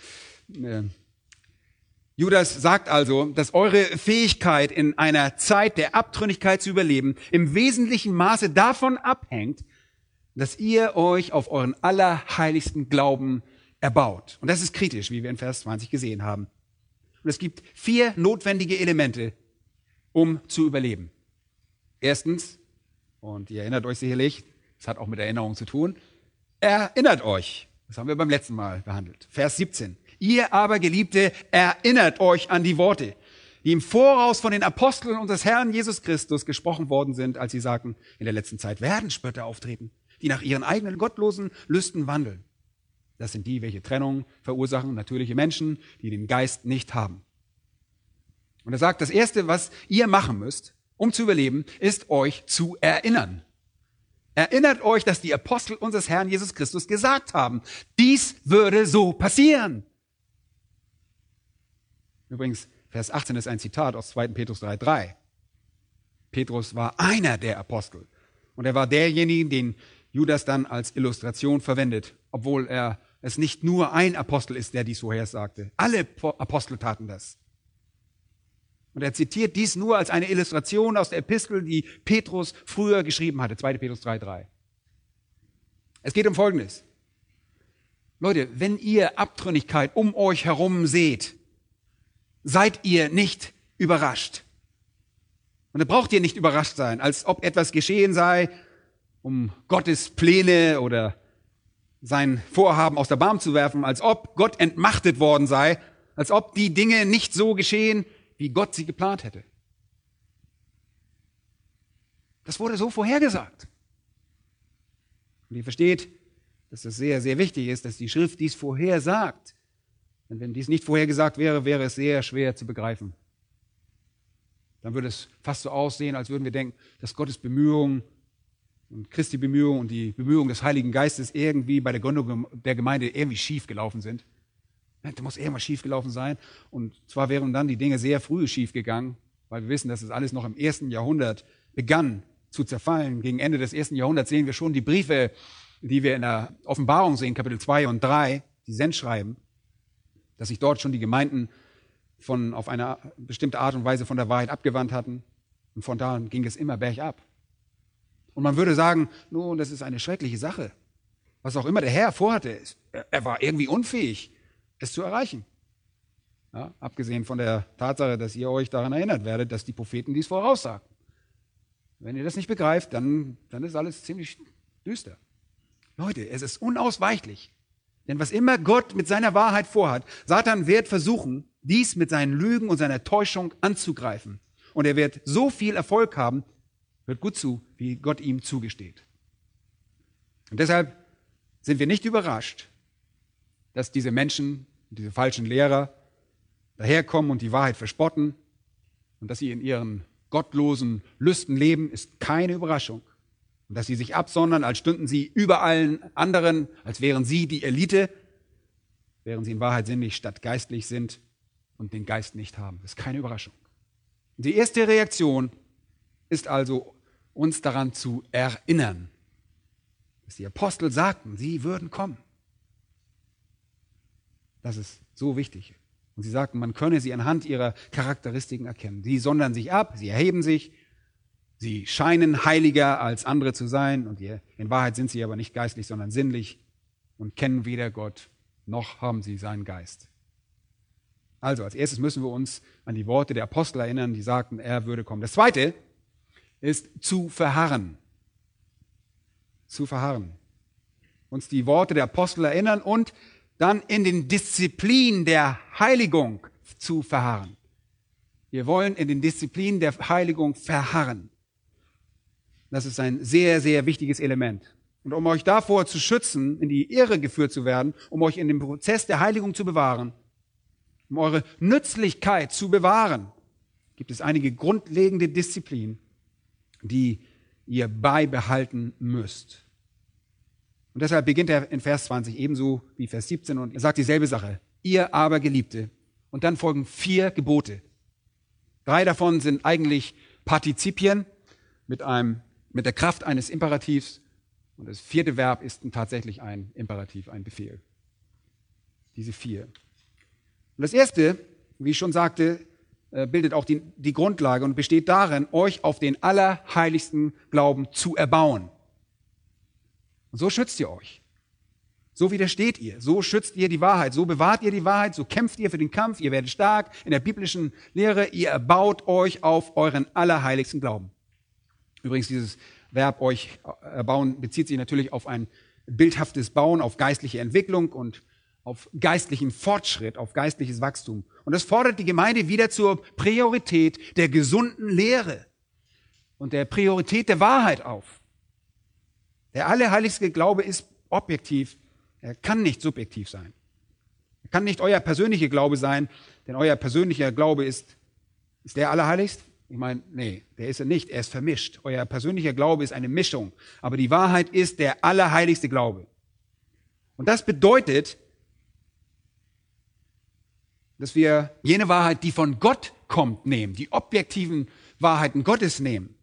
Äh, Judas sagt also, dass eure Fähigkeit in einer Zeit der Abtrünnigkeit zu überleben im wesentlichen Maße davon abhängt, dass ihr euch auf euren allerheiligsten Glauben erbaut. Und das ist kritisch, wie wir in Vers 20 gesehen haben. Und es gibt vier notwendige Elemente, um zu überleben. Erstens, und ihr erinnert euch sicherlich, das hat auch mit Erinnerung zu tun, erinnert euch. Das haben wir beim letzten Mal behandelt. Vers 17. Ihr aber, Geliebte, erinnert euch an die Worte, die im Voraus von den Aposteln unseres Herrn Jesus Christus gesprochen worden sind, als sie sagten, in der letzten Zeit werden Spötter auftreten, die nach ihren eigenen gottlosen Lüsten wandeln. Das sind die, welche Trennung verursachen, natürliche Menschen, die den Geist nicht haben. Und er sagt, das Erste, was ihr machen müsst, um zu überleben, ist euch zu erinnern. Erinnert euch, dass die Apostel unseres Herrn Jesus Christus gesagt haben, dies würde so passieren. Übrigens, Vers 18 ist ein Zitat aus 2. Petrus 3.3. Petrus war einer der Apostel. Und er war derjenige, den Judas dann als Illustration verwendet, obwohl er es nicht nur ein Apostel ist, der dies vorhersagte. Alle Apostel taten das. Und er zitiert dies nur als eine Illustration aus der Epistel, die Petrus früher geschrieben hatte, 2. Petrus 3.3. Es geht um Folgendes. Leute, wenn ihr Abtrünnigkeit um euch herum seht, seid ihr nicht überrascht. Und da braucht ihr nicht überrascht sein, als ob etwas geschehen sei, um Gottes Pläne oder sein Vorhaben aus der Bahn zu werfen, als ob Gott entmachtet worden sei, als ob die Dinge nicht so geschehen, wie Gott sie geplant hätte. Das wurde so vorhergesagt. Und ihr versteht, dass es sehr, sehr wichtig ist, dass die Schrift dies vorhersagt. Denn wenn dies nicht vorhergesagt wäre, wäre es sehr schwer zu begreifen. Dann würde es fast so aussehen, als würden wir denken, dass Gottes Bemühungen und Christi Bemühungen und die Bemühungen des Heiligen Geistes irgendwie bei der Gründung der Gemeinde irgendwie schief gelaufen sind. Da muss irgendwas schiefgelaufen sein. Und zwar wären dann die Dinge sehr früh schiefgegangen, weil wir wissen, dass es alles noch im ersten Jahrhundert begann zu zerfallen. Gegen Ende des ersten Jahrhunderts sehen wir schon die Briefe, die wir in der Offenbarung sehen, Kapitel 2 und 3, die Sendschreiben, dass sich dort schon die Gemeinden von, auf eine bestimmte Art und Weise von der Wahrheit abgewandt hatten. Und von da an ging es immer bergab. Und man würde sagen, nun, das ist eine schreckliche Sache. Was auch immer der Herr vorhatte, er war irgendwie unfähig, es zu erreichen. Ja, abgesehen von der Tatsache, dass ihr euch daran erinnert werdet, dass die Propheten dies voraussagten. Wenn ihr das nicht begreift, dann, dann ist alles ziemlich düster. Leute, es ist unausweichlich. Denn was immer Gott mit seiner Wahrheit vorhat, Satan wird versuchen, dies mit seinen Lügen und seiner Täuschung anzugreifen. Und er wird so viel Erfolg haben, hört gut zu, wie Gott ihm zugesteht. Und deshalb sind wir nicht überrascht, dass diese Menschen, diese falschen Lehrer daherkommen und die Wahrheit verspotten und dass sie in ihren gottlosen Lüsten leben, ist keine Überraschung. Und dass sie sich absondern, als stünden sie über allen anderen, als wären sie die Elite, während sie in Wahrheit sinnlich statt geistlich sind und den Geist nicht haben. Das ist keine Überraschung. Die erste Reaktion ist also, uns daran zu erinnern, dass die Apostel sagten, sie würden kommen. Das ist so wichtig. Und sie sagten, man könne sie anhand ihrer Charakteristiken erkennen. Sie sondern sich ab, sie erheben sich, sie scheinen heiliger als andere zu sein und in Wahrheit sind sie aber nicht geistlich, sondern sinnlich und kennen weder Gott noch haben sie seinen Geist. Also als erstes müssen wir uns an die Worte der Apostel erinnern, die sagten, er würde kommen. Das Zweite ist zu verharren. Zu verharren. Uns die Worte der Apostel erinnern und dann in den Disziplinen der Heiligung zu verharren. Wir wollen in den Disziplinen der Heiligung verharren. Das ist ein sehr, sehr wichtiges Element. Und um euch davor zu schützen, in die Irre geführt zu werden, um euch in dem Prozess der Heiligung zu bewahren, um eure Nützlichkeit zu bewahren, gibt es einige grundlegende Disziplinen, die ihr beibehalten müsst. Und deshalb beginnt er in Vers 20 ebenso wie Vers 17 und er sagt dieselbe Sache. Ihr aber Geliebte. Und dann folgen vier Gebote. Drei davon sind eigentlich Partizipien mit einem, mit der Kraft eines Imperativs Und das vierte Verb ist tatsächlich ein Imperativ, ein Befehl. Diese vier. Und das erste, wie ich schon sagte, bildet auch die, die Grundlage und besteht darin, euch auf den allerheiligsten Glauben zu erbauen. Und so schützt ihr euch. So widersteht ihr, so schützt ihr die Wahrheit, so bewahrt ihr die Wahrheit, so kämpft ihr für den Kampf, ihr werdet stark in der biblischen Lehre, ihr erbaut euch auf euren allerheiligsten Glauben. Übrigens, dieses Verb euch erbauen bezieht sich natürlich auf ein bildhaftes Bauen, auf geistliche Entwicklung und auf geistlichen Fortschritt, auf geistliches Wachstum. Und das fordert die Gemeinde wieder zur Priorität der gesunden Lehre und der Priorität der Wahrheit auf. Der allerheiligste Glaube ist objektiv er kann nicht subjektiv sein. Er kann nicht euer persönlicher Glaube sein, denn euer persönlicher Glaube ist, ist der allerheiligst? Ich meine, nee, der ist er nicht. Er ist vermischt. Euer persönlicher Glaube ist eine Mischung. Aber die Wahrheit ist der allerheiligste Glaube. Und das bedeutet, dass wir jene Wahrheit, die von Gott kommt, nehmen, die objektiven Wahrheiten Gottes nehmen.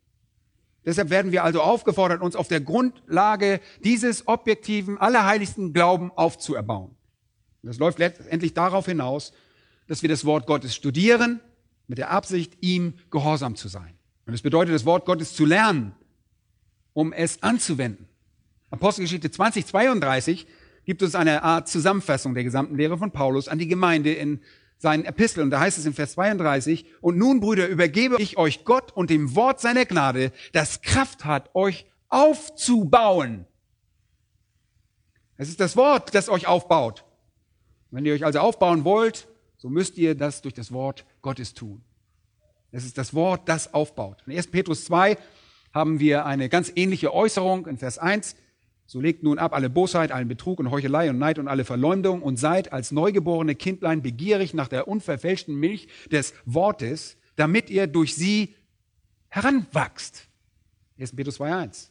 Deshalb werden wir also aufgefordert, uns auf der Grundlage dieses objektiven, allerheiligsten Glauben aufzuerbauen. Das läuft letztendlich darauf hinaus, dass wir das Wort Gottes studieren, mit der Absicht, ihm gehorsam zu sein. Und es bedeutet, das Wort Gottes zu lernen, um es anzuwenden. Apostelgeschichte 2032 gibt uns eine Art Zusammenfassung der gesamten Lehre von Paulus an die Gemeinde in seinen Episteln. Da heißt es in Vers 32, und nun, Brüder, übergebe ich euch Gott und dem Wort seiner Gnade, das Kraft hat, euch aufzubauen. Es ist das Wort, das euch aufbaut. Wenn ihr euch also aufbauen wollt, so müsst ihr das durch das Wort Gottes tun. Es ist das Wort, das aufbaut. In 1. Petrus 2 haben wir eine ganz ähnliche Äußerung in Vers 1. So legt nun ab alle Bosheit, allen Betrug und Heuchelei und Neid und alle Verleumdung und seid als neugeborene Kindlein begierig nach der unverfälschten Milch des Wortes, damit ihr durch sie heranwachst. 1. Petrus 2.1.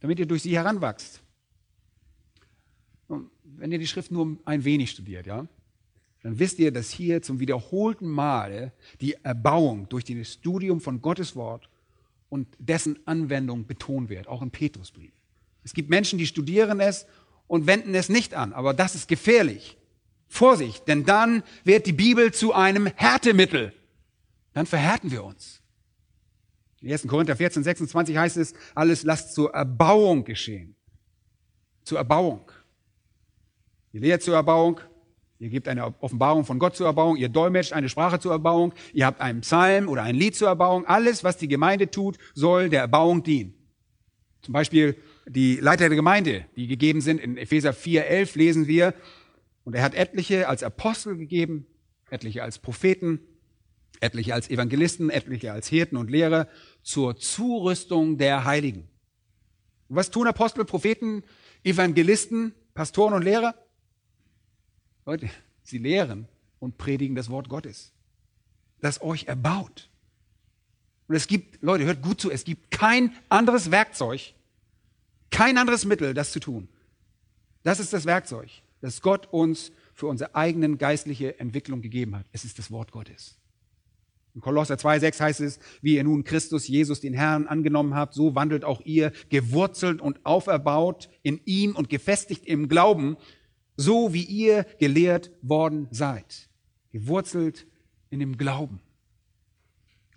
Damit ihr durch sie heranwachst. Und wenn ihr die Schrift nur ein wenig studiert, ja, dann wisst ihr, dass hier zum wiederholten Male die Erbauung durch das Studium von Gottes Wort und dessen Anwendung betont wird, auch im Petrusbrief. Es gibt Menschen, die studieren es und wenden es nicht an. Aber das ist gefährlich. Vorsicht, denn dann wird die Bibel zu einem Härtemittel. Dann verhärten wir uns. In 1. Korinther 14, 26 heißt es, alles lasst zur Erbauung geschehen. Zur Erbauung. Ihr lehrt zur Erbauung, ihr gebt eine Offenbarung von Gott zur Erbauung, ihr dolmetscht eine Sprache zur Erbauung, ihr habt einen Psalm oder ein Lied zur Erbauung. Alles, was die Gemeinde tut, soll der Erbauung dienen. Zum Beispiel die Leiter der Gemeinde, die gegeben sind. In Epheser 4.11 lesen wir, und er hat etliche als Apostel gegeben, etliche als Propheten, etliche als Evangelisten, etliche als Hirten und Lehrer zur Zurüstung der Heiligen. Und was tun Apostel, Propheten, Evangelisten, Pastoren und Lehrer? Leute, sie lehren und predigen das Wort Gottes, das euch erbaut. Und es gibt, Leute, hört gut zu, es gibt kein anderes Werkzeug, kein anderes Mittel, das zu tun. Das ist das Werkzeug, das Gott uns für unsere eigenen geistliche Entwicklung gegeben hat. Es ist das Wort Gottes. In Kolosser 2,6 heißt es, wie ihr nun Christus Jesus, den Herrn, angenommen habt, so wandelt auch ihr, gewurzelt und auferbaut in ihm und gefestigt im Glauben, so wie ihr gelehrt worden seid. Gewurzelt in dem Glauben.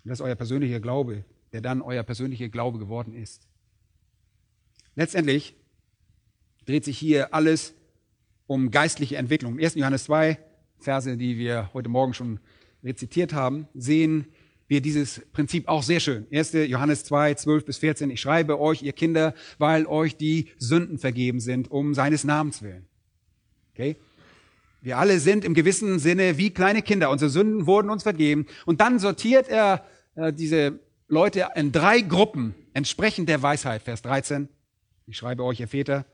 Und das ist euer persönlicher Glaube, der dann euer persönlicher Glaube geworden ist. Letztendlich dreht sich hier alles um geistliche Entwicklung. Im 1. Johannes 2, Verse, die wir heute Morgen schon rezitiert haben, sehen wir dieses Prinzip auch sehr schön. 1. Johannes 2, 12 bis 14. Ich schreibe euch, ihr Kinder, weil euch die Sünden vergeben sind, um seines Namens willen. Okay? Wir alle sind im gewissen Sinne wie kleine Kinder. Unsere Sünden wurden uns vergeben. Und dann sortiert er äh, diese Leute in drei Gruppen entsprechend der Weisheit. Vers 13. Ich schreibe euch, ihr Väter,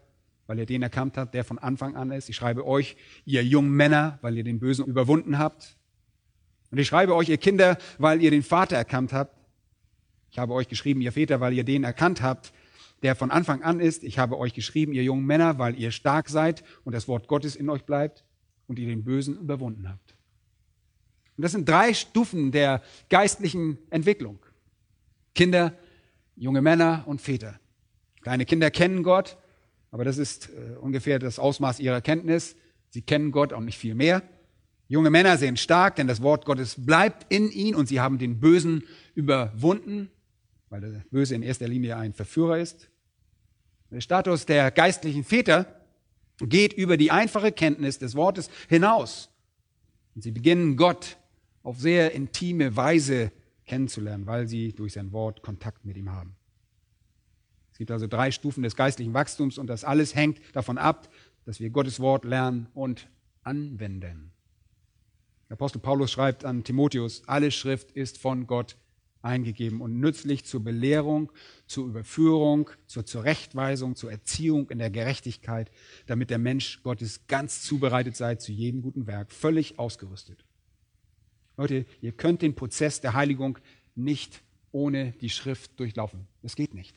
weil ihr den erkannt habt, der von Anfang an ist. Ich schreibe euch, ihr jungen Männer, weil ihr den Bösen überwunden habt. Und ich schreibe euch, ihr Kinder, weil ihr den Vater erkannt habt. Ich habe euch geschrieben, ihr Väter, weil ihr den erkannt habt, der von Anfang an ist. Ich habe euch geschrieben, ihr jungen Männer, weil ihr stark seid und das Wort Gottes in euch bleibt und ihr den Bösen überwunden habt. Und das sind drei Stufen der geistlichen Entwicklung. Kinder, junge Männer und Väter. Kleine Kinder kennen Gott, aber das ist äh, ungefähr das Ausmaß ihrer Kenntnis. Sie kennen Gott auch nicht viel mehr. Junge Männer sehen stark, denn das Wort Gottes bleibt in ihnen und sie haben den Bösen überwunden, weil der Böse in erster Linie ein Verführer ist. Der Status der geistlichen Väter geht über die einfache Kenntnis des Wortes hinaus. Und sie beginnen Gott auf sehr intime Weise kennenzulernen, weil sie durch sein Wort Kontakt mit ihm haben. Es gibt also drei Stufen des geistlichen Wachstums und das alles hängt davon ab, dass wir Gottes Wort lernen und anwenden. Der Apostel Paulus schreibt an Timotheus, alle Schrift ist von Gott eingegeben und nützlich zur Belehrung, zur Überführung, zur Zurechtweisung, zur Erziehung in der Gerechtigkeit, damit der Mensch Gottes ganz zubereitet sei zu jedem guten Werk, völlig ausgerüstet. Leute, ihr könnt den Prozess der Heiligung nicht ohne die Schrift durchlaufen. Das geht nicht.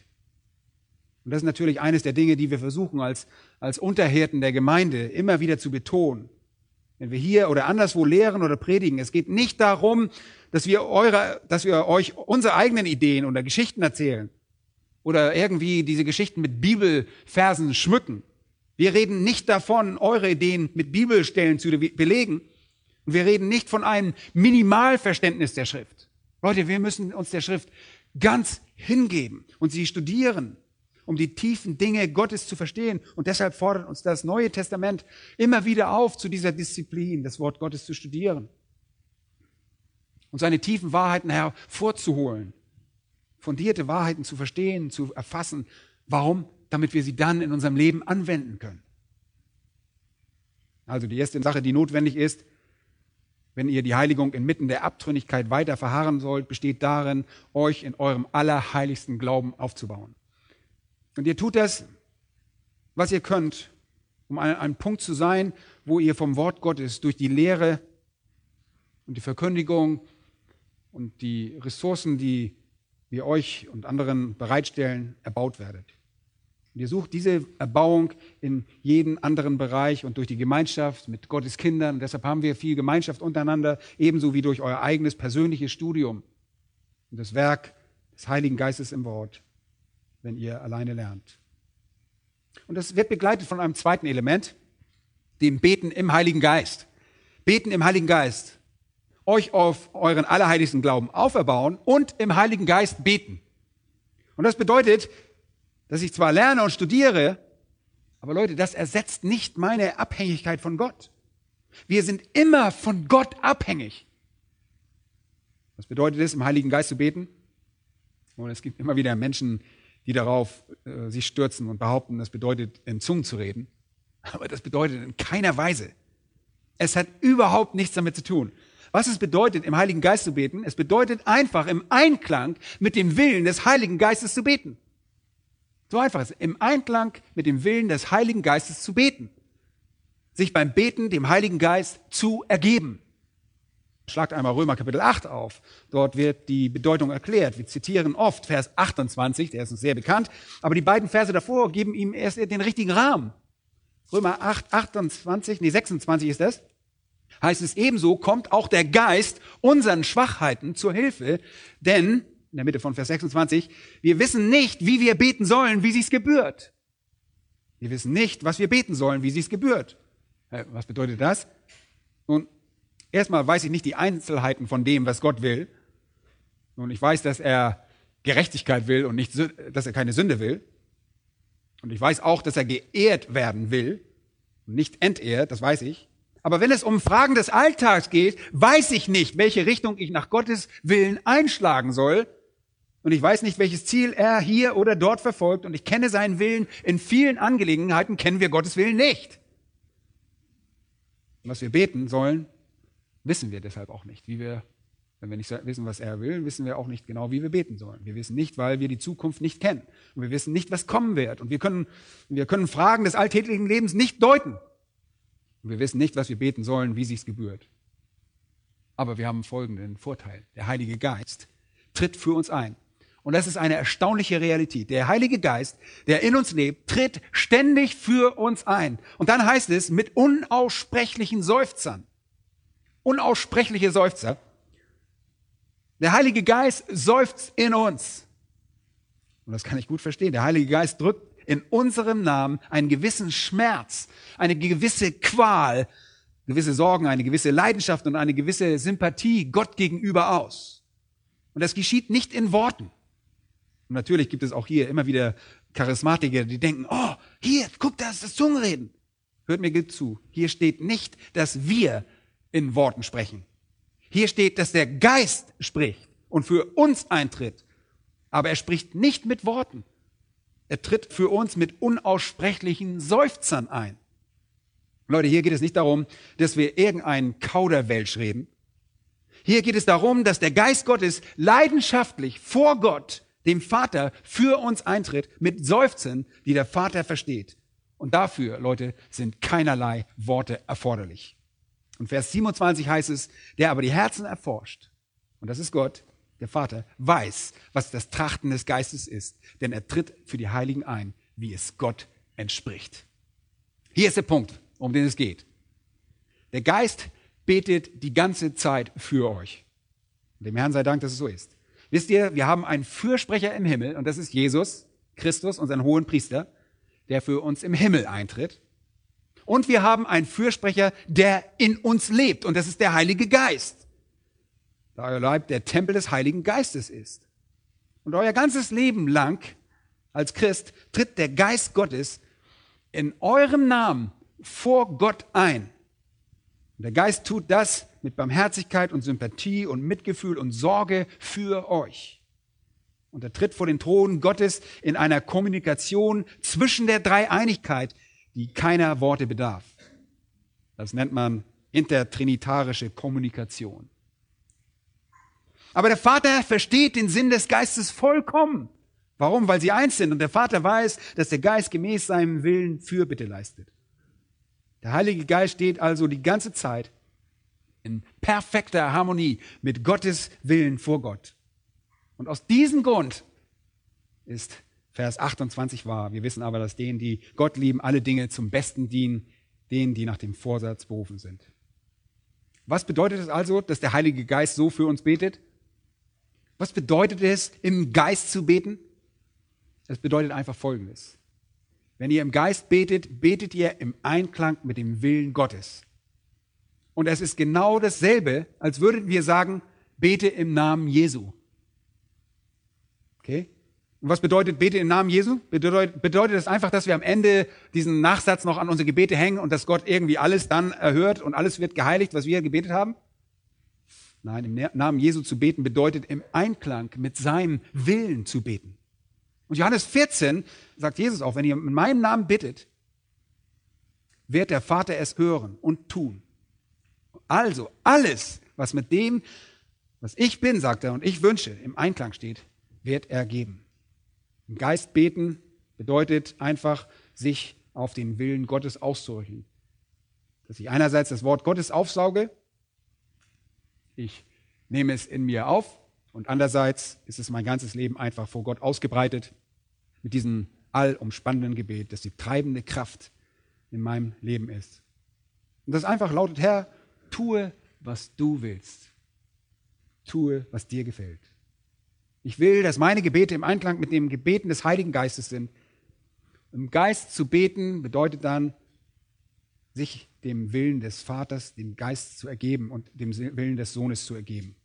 Und das ist natürlich eines der Dinge, die wir versuchen als, als Unterhirten der Gemeinde immer wieder zu betonen. Wenn wir hier oder anderswo lehren oder predigen, es geht nicht darum, dass wir, eure, dass wir euch unsere eigenen Ideen oder Geschichten erzählen oder irgendwie diese Geschichten mit Bibelversen schmücken. Wir reden nicht davon, eure Ideen mit Bibelstellen zu belegen. Und wir reden nicht von einem Minimalverständnis der Schrift. Leute, wir müssen uns der Schrift ganz hingeben und sie studieren um die tiefen Dinge Gottes zu verstehen. Und deshalb fordert uns das Neue Testament immer wieder auf, zu dieser Disziplin, das Wort Gottes zu studieren und seine tiefen Wahrheiten hervorzuholen, fundierte Wahrheiten zu verstehen, zu erfassen. Warum? Damit wir sie dann in unserem Leben anwenden können. Also die erste Sache, die notwendig ist, wenn ihr die Heiligung inmitten der Abtrünnigkeit weiter verharren sollt, besteht darin, euch in eurem allerheiligsten Glauben aufzubauen. Und ihr tut das, was ihr könnt, um ein, ein Punkt zu sein, wo ihr vom Wort Gottes durch die Lehre und die Verkündigung und die Ressourcen, die wir euch und anderen bereitstellen, erbaut werdet. Und ihr sucht diese Erbauung in jeden anderen Bereich und durch die Gemeinschaft mit Gottes Kindern. Und deshalb haben wir viel Gemeinschaft untereinander, ebenso wie durch euer eigenes persönliches Studium und das Werk des Heiligen Geistes im Wort wenn ihr alleine lernt. Und das wird begleitet von einem zweiten Element, dem Beten im Heiligen Geist. Beten im Heiligen Geist. Euch auf euren allerheiligsten Glauben auferbauen und im Heiligen Geist beten. Und das bedeutet, dass ich zwar lerne und studiere, aber Leute, das ersetzt nicht meine Abhängigkeit von Gott. Wir sind immer von Gott abhängig. Was bedeutet es, im Heiligen Geist zu beten? Und es gibt immer wieder Menschen, die darauf äh, sich stürzen und behaupten, das bedeutet, in Zungen zu reden. Aber das bedeutet in keiner Weise. Es hat überhaupt nichts damit zu tun. Was es bedeutet, im Heiligen Geist zu beten, es bedeutet einfach im Einklang mit dem Willen des Heiligen Geistes zu beten. So einfach ist es. Im Einklang mit dem Willen des Heiligen Geistes zu beten. Sich beim Beten dem Heiligen Geist zu ergeben. Schlagt einmal Römer Kapitel 8 auf. Dort wird die Bedeutung erklärt. Wir zitieren oft Vers 28, der ist uns sehr bekannt, aber die beiden Verse davor geben ihm erst den richtigen Rahmen. Römer 8, 28, nee, 26 ist das. Heißt es ebenso, kommt auch der Geist unseren Schwachheiten zur Hilfe, denn, in der Mitte von Vers 26, wir wissen nicht, wie wir beten sollen, wie sich's gebührt. Wir wissen nicht, was wir beten sollen, wie sich's gebührt. Was bedeutet das? Nun, Erstmal weiß ich nicht die Einzelheiten von dem, was Gott will. Und ich weiß, dass er Gerechtigkeit will und nicht, dass er keine Sünde will. Und ich weiß auch, dass er geehrt werden will und nicht entehrt, das weiß ich. Aber wenn es um Fragen des Alltags geht, weiß ich nicht, welche Richtung ich nach Gottes Willen einschlagen soll. Und ich weiß nicht, welches Ziel er hier oder dort verfolgt. Und ich kenne seinen Willen. In vielen Angelegenheiten kennen wir Gottes Willen nicht. Und was wir beten sollen, wissen wir deshalb auch nicht, wie wir, wenn wir nicht wissen, was er will, wissen wir auch nicht genau, wie wir beten sollen. Wir wissen nicht, weil wir die Zukunft nicht kennen. Und wir wissen nicht, was kommen wird. Und wir können, wir können Fragen des alltäglichen Lebens nicht deuten. Und wir wissen nicht, was wir beten sollen, wie sich's gebührt. Aber wir haben folgenden Vorteil. Der Heilige Geist tritt für uns ein. Und das ist eine erstaunliche Realität. Der Heilige Geist, der in uns lebt, tritt ständig für uns ein. Und dann heißt es mit unaussprechlichen Seufzern unaussprechliche Seufzer. Der Heilige Geist seufzt in uns. Und das kann ich gut verstehen. Der Heilige Geist drückt in unserem Namen einen gewissen Schmerz, eine gewisse Qual, gewisse Sorgen, eine gewisse Leidenschaft und eine gewisse Sympathie Gott gegenüber aus. Und das geschieht nicht in Worten. Und natürlich gibt es auch hier immer wieder Charismatiker, die denken, oh, hier, guck, da ist das Zungenreden. Hört mir gut zu. Hier steht nicht, dass wir in Worten sprechen. Hier steht, dass der Geist spricht und für uns eintritt. Aber er spricht nicht mit Worten. Er tritt für uns mit unaussprechlichen Seufzern ein. Leute, hier geht es nicht darum, dass wir irgendeinen Kauderwelsch reden. Hier geht es darum, dass der Geist Gottes leidenschaftlich vor Gott, dem Vater, für uns eintritt mit Seufzen, die der Vater versteht. Und dafür, Leute, sind keinerlei Worte erforderlich. Und Vers 27 heißt es, der aber die Herzen erforscht, und das ist Gott, der Vater, weiß, was das Trachten des Geistes ist, denn er tritt für die Heiligen ein, wie es Gott entspricht. Hier ist der Punkt, um den es geht. Der Geist betet die ganze Zeit für euch. Und dem Herrn sei Dank, dass es so ist. Wisst ihr, wir haben einen Fürsprecher im Himmel, und das ist Jesus, Christus, unseren hohen Priester, der für uns im Himmel eintritt. Und wir haben einen Fürsprecher, der in uns lebt. Und das ist der Heilige Geist. Da euer Leib der Tempel des Heiligen Geistes ist. Und euer ganzes Leben lang als Christ tritt der Geist Gottes in eurem Namen vor Gott ein. Und der Geist tut das mit Barmherzigkeit und Sympathie und Mitgefühl und Sorge für euch. Und er tritt vor den Thron Gottes in einer Kommunikation zwischen der Dreieinigkeit, die keiner Worte bedarf. Das nennt man intertrinitarische Kommunikation. Aber der Vater versteht den Sinn des Geistes vollkommen. Warum? Weil sie eins sind und der Vater weiß, dass der Geist gemäß seinem Willen Fürbitte leistet. Der Heilige Geist steht also die ganze Zeit in perfekter Harmonie mit Gottes Willen vor Gott. Und aus diesem Grund ist Vers 28 wahr. Wir wissen aber, dass denen, die Gott lieben, alle Dinge zum Besten dienen, denen, die nach dem Vorsatz berufen sind. Was bedeutet es also, dass der Heilige Geist so für uns betet? Was bedeutet es, im Geist zu beten? Es bedeutet einfach Folgendes. Wenn ihr im Geist betet, betet ihr im Einklang mit dem Willen Gottes. Und es ist genau dasselbe, als würden wir sagen, bete im Namen Jesu. Okay? Und was bedeutet bete im Namen Jesu? Bedeutet, bedeutet das einfach, dass wir am Ende diesen Nachsatz noch an unsere Gebete hängen und dass Gott irgendwie alles dann erhört und alles wird geheiligt, was wir gebetet haben? Nein, im Namen Jesu zu beten bedeutet im Einklang mit seinem Willen zu beten. Und Johannes 14 sagt Jesus auch, wenn ihr in meinem Namen bittet, wird der Vater es hören und tun. Also alles, was mit dem, was ich bin, sagt er, und ich wünsche, im Einklang steht, wird er geben. Im Geist beten bedeutet einfach, sich auf den Willen Gottes auszurichten. Dass ich einerseits das Wort Gottes aufsauge, ich nehme es in mir auf und andererseits ist es mein ganzes Leben einfach vor Gott ausgebreitet mit diesem allumspannenden Gebet, das die treibende Kraft in meinem Leben ist. Und das einfach lautet, Herr, tue, was du willst. Tue, was dir gefällt. Ich will, dass meine Gebete im Einklang mit den Gebeten des Heiligen Geistes sind. Im Geist zu beten bedeutet dann, sich dem Willen des Vaters, dem Geist zu ergeben und dem Willen des Sohnes zu ergeben.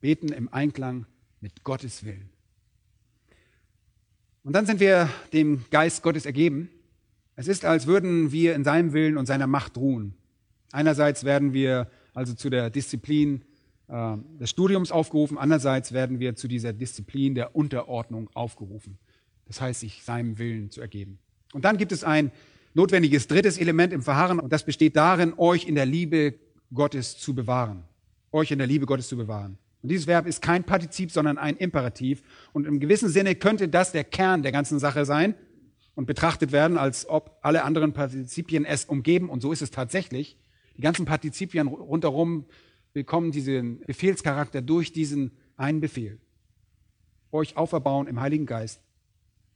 Beten im Einklang mit Gottes Willen. Und dann sind wir dem Geist Gottes ergeben. Es ist, als würden wir in seinem Willen und seiner Macht ruhen. Einerseits werden wir also zu der Disziplin äh, des Studiums aufgerufen, andererseits werden wir zu dieser Disziplin der Unterordnung aufgerufen. Das heißt, sich seinem Willen zu ergeben. Und dann gibt es ein notwendiges drittes Element im Verharren und das besteht darin, euch in der Liebe Gottes zu bewahren. Euch in der Liebe Gottes zu bewahren. Und dieses Verb ist kein Partizip, sondern ein Imperativ. Und im gewissen Sinne könnte das der Kern der ganzen Sache sein und betrachtet werden, als ob alle anderen Partizipien es umgeben. Und so ist es tatsächlich. Die ganzen Partizipien rundherum bekommen diesen Befehlscharakter durch diesen einen Befehl. Euch auferbauen im Heiligen Geist,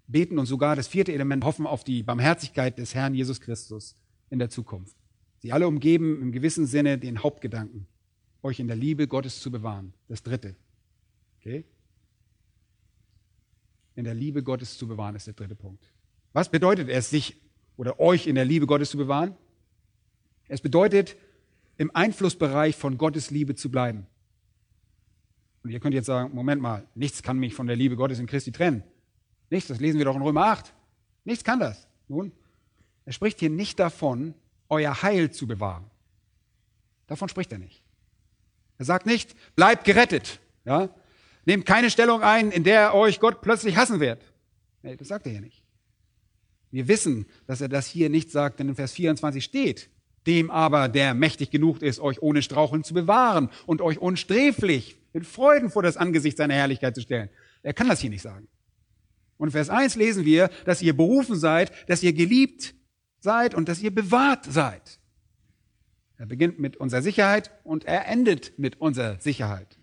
beten und sogar das vierte Element hoffen auf die Barmherzigkeit des Herrn Jesus Christus in der Zukunft. Sie alle umgeben im gewissen Sinne den Hauptgedanken, euch in der Liebe Gottes zu bewahren. Das dritte. Okay? in der Liebe Gottes zu bewahren, ist der dritte Punkt. Was bedeutet es, sich oder euch in der Liebe Gottes zu bewahren? Es bedeutet, im Einflussbereich von Gottes Liebe zu bleiben. Und ihr könnt jetzt sagen, Moment mal, nichts kann mich von der Liebe Gottes in Christi trennen. Nichts, das lesen wir doch in Römer 8. Nichts kann das. Nun, er spricht hier nicht davon, euer Heil zu bewahren. Davon spricht er nicht. Er sagt nicht, bleibt gerettet. Ja? Nehmt keine Stellung ein, in der euch Gott plötzlich hassen wird. Nee, das sagt er hier nicht. Wir wissen, dass er das hier nicht sagt, denn in Vers 24 steht, dem aber, der mächtig genug ist, euch ohne Straucheln zu bewahren und euch unsträflich mit Freuden vor das Angesicht seiner Herrlichkeit zu stellen. Er kann das hier nicht sagen. Und Vers 1 lesen wir, dass ihr berufen seid, dass ihr geliebt seid und dass ihr bewahrt seid. Er beginnt mit unserer Sicherheit und er endet mit unserer Sicherheit.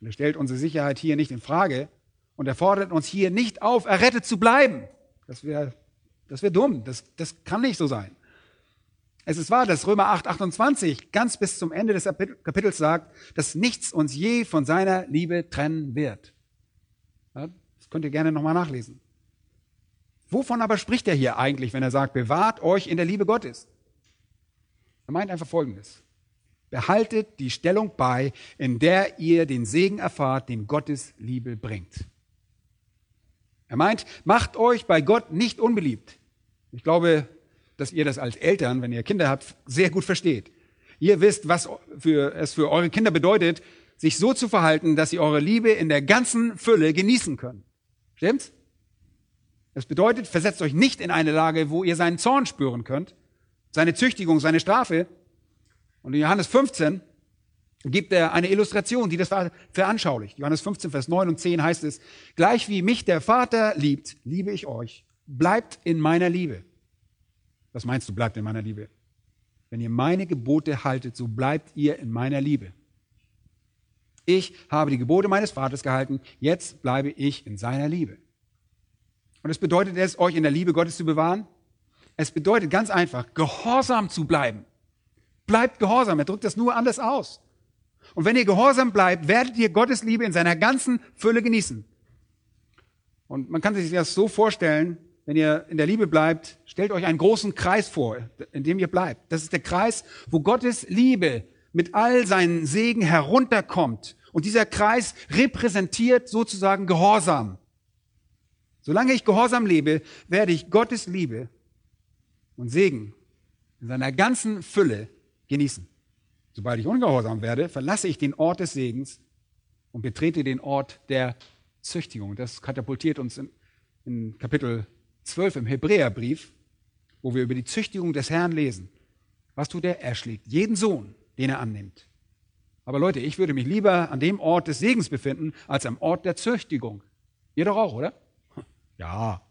Und er stellt unsere Sicherheit hier nicht in Frage und er fordert uns hier nicht auf, errettet zu bleiben. Das wäre das wär dumm. Das, das kann nicht so sein. Es ist wahr, dass Römer 8, 28 ganz bis zum Ende des Kapitels sagt, dass nichts uns je von seiner Liebe trennen wird. Das könnt ihr gerne nochmal nachlesen. Wovon aber spricht er hier eigentlich, wenn er sagt, bewahrt euch in der Liebe Gottes? Er meint einfach Folgendes. Behaltet die Stellung bei, in der ihr den Segen erfahrt, den Gottes Liebe bringt. Er meint, macht euch bei Gott nicht unbeliebt. Ich glaube, dass ihr das als Eltern, wenn ihr Kinder habt, sehr gut versteht. Ihr wisst, was für, es für eure Kinder bedeutet, sich so zu verhalten, dass sie eure Liebe in der ganzen Fülle genießen können. Stimmt's? Das bedeutet, versetzt euch nicht in eine Lage, wo ihr seinen Zorn spüren könnt, seine Züchtigung, seine Strafe. Und in Johannes 15 gibt er eine Illustration, die das veranschaulicht. Johannes 15, Vers 9 und 10 heißt es, gleich wie mich der Vater liebt, liebe ich euch. Bleibt in meiner Liebe. Was meinst du, bleibt in meiner Liebe? Wenn ihr meine Gebote haltet, so bleibt ihr in meiner Liebe. Ich habe die Gebote meines Vaters gehalten, jetzt bleibe ich in seiner Liebe. Und es bedeutet es, euch in der Liebe Gottes zu bewahren? Es bedeutet ganz einfach, gehorsam zu bleiben. Bleibt gehorsam. Er drückt das nur anders aus. Und wenn ihr gehorsam bleibt, werdet ihr Gottes Liebe in seiner ganzen Fülle genießen. Und man kann sich das so vorstellen, wenn ihr in der Liebe bleibt, stellt euch einen großen Kreis vor, in dem ihr bleibt. Das ist der Kreis, wo Gottes Liebe mit all seinen Segen herunterkommt. Und dieser Kreis repräsentiert sozusagen Gehorsam. Solange ich gehorsam lebe, werde ich Gottes Liebe und Segen in seiner ganzen Fülle genießen. Sobald ich ungehorsam werde, verlasse ich den Ort des Segens und betrete den Ort der Züchtigung. Das katapultiert uns in, in Kapitel 12 im Hebräerbrief, wo wir über die Züchtigung des Herrn lesen. Was tut er? Er schlägt jeden Sohn, den er annimmt. Aber Leute, ich würde mich lieber an dem Ort des Segens befinden, als am Ort der Züchtigung. Ihr doch auch, oder? Ja.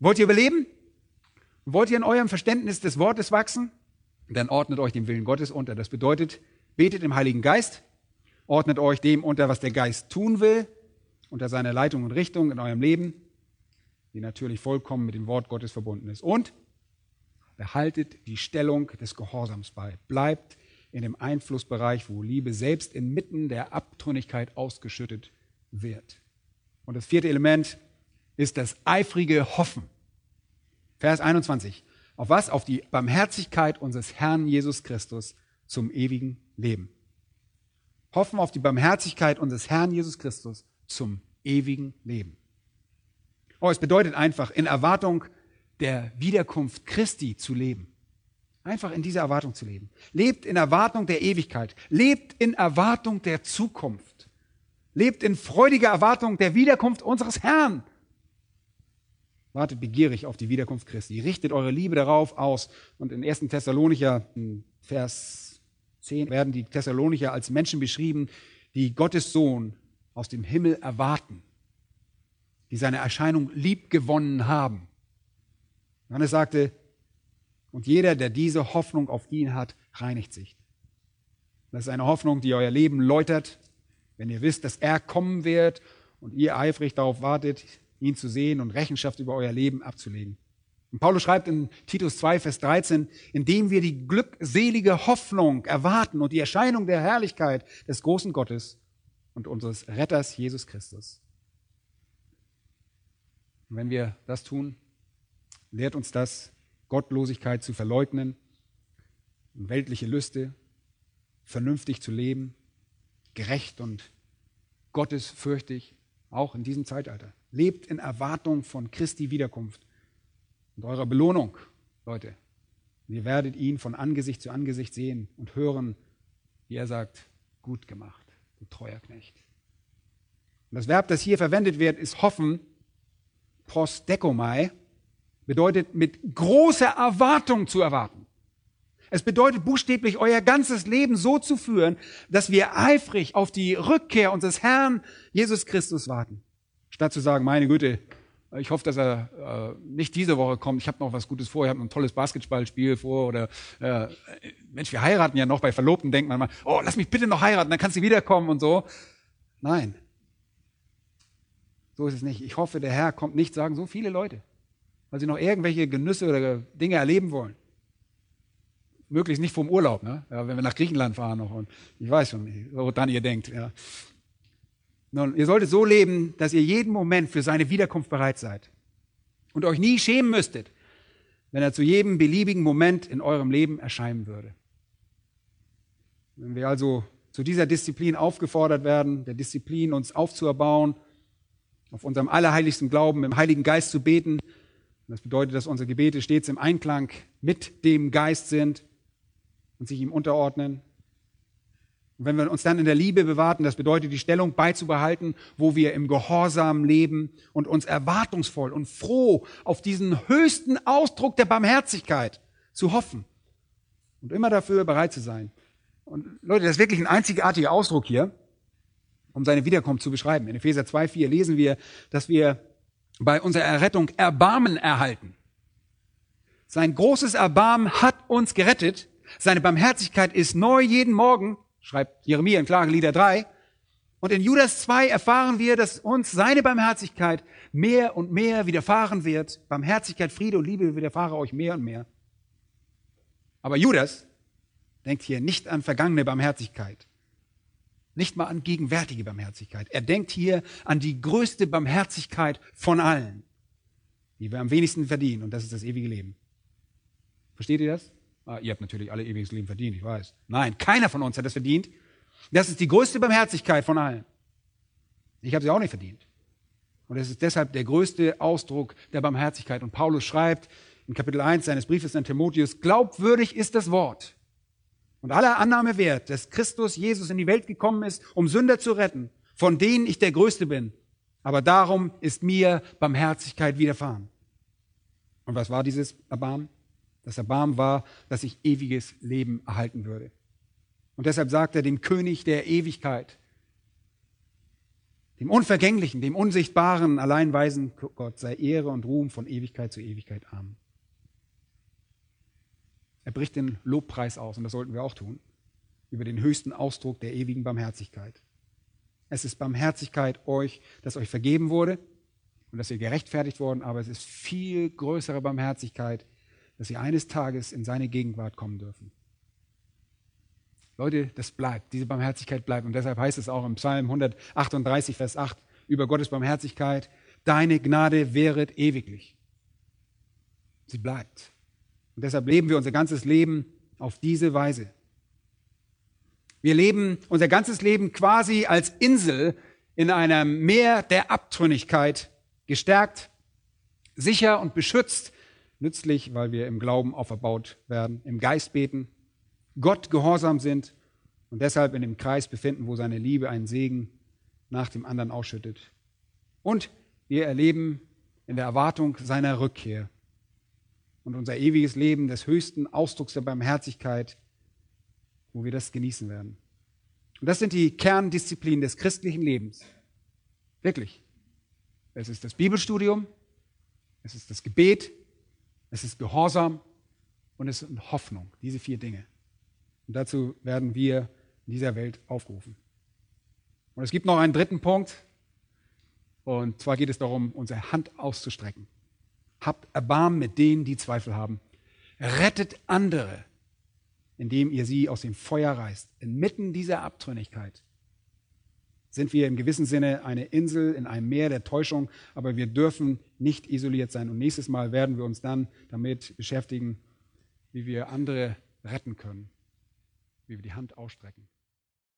Wollt ihr überleben? Wollt ihr in eurem Verständnis des Wortes wachsen? Dann ordnet euch dem Willen Gottes unter. Das bedeutet, betet im Heiligen Geist, ordnet euch dem unter, was der Geist tun will, unter seiner Leitung und Richtung in eurem Leben die natürlich vollkommen mit dem Wort Gottes verbunden ist. Und behaltet die Stellung des Gehorsams bei. Bleibt in dem Einflussbereich, wo Liebe selbst inmitten der Abtrünnigkeit ausgeschüttet wird. Und das vierte Element ist das eifrige Hoffen. Vers 21. Auf was? Auf die Barmherzigkeit unseres Herrn Jesus Christus zum ewigen Leben. Hoffen auf die Barmherzigkeit unseres Herrn Jesus Christus zum ewigen Leben. Oh, es bedeutet einfach, in Erwartung der Wiederkunft Christi zu leben. Einfach in dieser Erwartung zu leben. Lebt in Erwartung der Ewigkeit. Lebt in Erwartung der Zukunft. Lebt in freudiger Erwartung der Wiederkunft unseres Herrn. Wartet begierig auf die Wiederkunft Christi. Richtet eure Liebe darauf aus. Und in 1. Thessalonicher, Vers 10, werden die Thessalonicher als Menschen beschrieben, die Gottes Sohn aus dem Himmel erwarten die seine Erscheinung lieb gewonnen haben. Johannes sagte, und jeder, der diese Hoffnung auf ihn hat, reinigt sich. Das ist eine Hoffnung, die euer Leben läutert, wenn ihr wisst, dass er kommen wird und ihr eifrig darauf wartet, ihn zu sehen und Rechenschaft über euer Leben abzulegen. Und Paulus schreibt in Titus 2, Vers 13, indem wir die glückselige Hoffnung erwarten und die Erscheinung der Herrlichkeit des großen Gottes und unseres Retters Jesus Christus Und wenn wir das tun, lehrt uns das, Gottlosigkeit zu verleugnen weltliche Lüste, vernünftig zu leben, gerecht und gottesfürchtig, auch in diesem Zeitalter. Lebt in Erwartung von Christi Wiederkunft und eurer Belohnung, Leute. Ihr werdet ihn von Angesicht zu Angesicht sehen und hören, wie er sagt, gut gemacht, du treuer Knecht. Und das Verb, das hier verwendet wird, ist hoffen, prosdekomai, bedeutet mit großer Erwartung zu erwarten. Es bedeutet buchstäblich, euer ganzes Leben so zu führen, dass wir eifrig auf die Rückkehr unseres Herrn Jesus Christus warten. Statt zu sagen, meine Güte, ich hoffe, dass er äh, nicht diese Woche kommt. Ich habe noch was Gutes vor. Ich habe noch ein tolles Basketballspiel vor. Oder äh, Mensch, wir heiraten ja noch. Bei Verlobten denkt man mal, oh, lass mich bitte noch heiraten, dann kannst du wiederkommen und so. Nein, so ist es nicht. Ich hoffe, der Herr kommt nicht, sagen so viele Leute, weil sie noch irgendwelche Genüsse oder Dinge erleben wollen. Möglichst nicht vom Urlaub, ne? Ja, wenn wir nach Griechenland fahren noch. Und ich weiß schon, woran ihr denkt. Ja. Nun, ihr solltet so leben, dass ihr jeden Moment für seine Wiederkunft bereit seid und euch nie schämen müsstet, wenn er zu jedem beliebigen Moment in eurem Leben erscheinen würde. Wenn wir also zu dieser Disziplin aufgefordert werden, der Disziplin uns aufzuerbauen, auf unserem allerheiligsten Glauben im Heiligen Geist zu beten. Das bedeutet, dass unsere Gebete stets im Einklang mit dem Geist sind und sich ihm unterordnen. Und wenn wir uns dann in der Liebe bewahrten, das bedeutet, die Stellung beizubehalten, wo wir im Gehorsam leben und uns erwartungsvoll und froh auf diesen höchsten Ausdruck der Barmherzigkeit zu hoffen und immer dafür bereit zu sein. Und Leute, das ist wirklich ein einzigartiger Ausdruck hier um seine Wiederkunft zu beschreiben. In Epheser 2,4 lesen wir, dass wir bei unserer Errettung Erbarmen erhalten. Sein großes Erbarmen hat uns gerettet. Seine Barmherzigkeit ist neu jeden Morgen, schreibt Jeremia in Klagelieder 3. Und in Judas 2 erfahren wir, dass uns seine Barmherzigkeit mehr und mehr widerfahren wird. Barmherzigkeit, Friede und Liebe widerfahre euch mehr und mehr. Aber Judas denkt hier nicht an vergangene Barmherzigkeit. Nicht mal an gegenwärtige Barmherzigkeit. Er denkt hier an die größte Barmherzigkeit von allen, die wir am wenigsten verdienen, und das ist das ewige Leben. Versteht ihr das? Ah, ihr habt natürlich alle ewiges Leben verdient, ich weiß. Nein, keiner von uns hat das verdient. Das ist die größte Barmherzigkeit von allen. Ich habe sie auch nicht verdient. Und es ist deshalb der größte Ausdruck der Barmherzigkeit. Und Paulus schreibt in Kapitel 1 seines Briefes an Timotheus, glaubwürdig ist das Wort und aller Annahme wert, dass Christus Jesus in die Welt gekommen ist, um Sünder zu retten, von denen ich der Größte bin. Aber darum ist mir Barmherzigkeit widerfahren. Und was war dieses Erbarmen? Das Erbarmen war, dass ich ewiges Leben erhalten würde. Und deshalb sagt er dem König der Ewigkeit, dem Unvergänglichen, dem Unsichtbaren, alleinweisen Gott sei Ehre und Ruhm von Ewigkeit zu Ewigkeit. Amen. Er bricht den Lobpreis aus, und das sollten wir auch tun, über den höchsten Ausdruck der ewigen Barmherzigkeit. Es ist Barmherzigkeit euch, dass euch vergeben wurde und dass ihr gerechtfertigt worden, aber es ist viel größere Barmherzigkeit, dass ihr eines Tages in seine Gegenwart kommen dürfen. Leute, das bleibt, diese Barmherzigkeit bleibt. Und deshalb heißt es auch im Psalm 138, Vers 8 über Gottes Barmherzigkeit, deine Gnade wäret ewiglich. Sie bleibt. Und deshalb leben wir unser ganzes Leben auf diese Weise. Wir leben unser ganzes Leben quasi als Insel in einem Meer der Abtrünnigkeit, gestärkt, sicher und beschützt, nützlich, weil wir im Glauben auferbaut werden, im Geist beten, Gott gehorsam sind und deshalb in dem Kreis befinden, wo seine Liebe einen Segen nach dem anderen ausschüttet. Und wir erleben in der Erwartung seiner Rückkehr und unser ewiges Leben des höchsten Ausdrucks der Barmherzigkeit, wo wir das genießen werden. Und das sind die Kerndisziplinen des christlichen Lebens. Wirklich. Es ist das Bibelstudium, es ist das Gebet, es ist Gehorsam und es ist Hoffnung. Diese vier Dinge. Und dazu werden wir in dieser Welt aufgerufen. Und es gibt noch einen dritten Punkt. Und zwar geht es darum, unsere Hand auszustrecken. Habt Erbarmen mit denen, die Zweifel haben. Rettet andere, indem ihr sie aus dem Feuer reißt, inmitten dieser Abtrünnigkeit. sind wir im gewissen Sinne eine Insel in einem Meer der Täuschung, aber wir dürfen nicht isoliert sein. Und nächstes Mal werden wir uns dann damit beschäftigen, wie wir andere retten können, wie wir die Hand ausstrecken.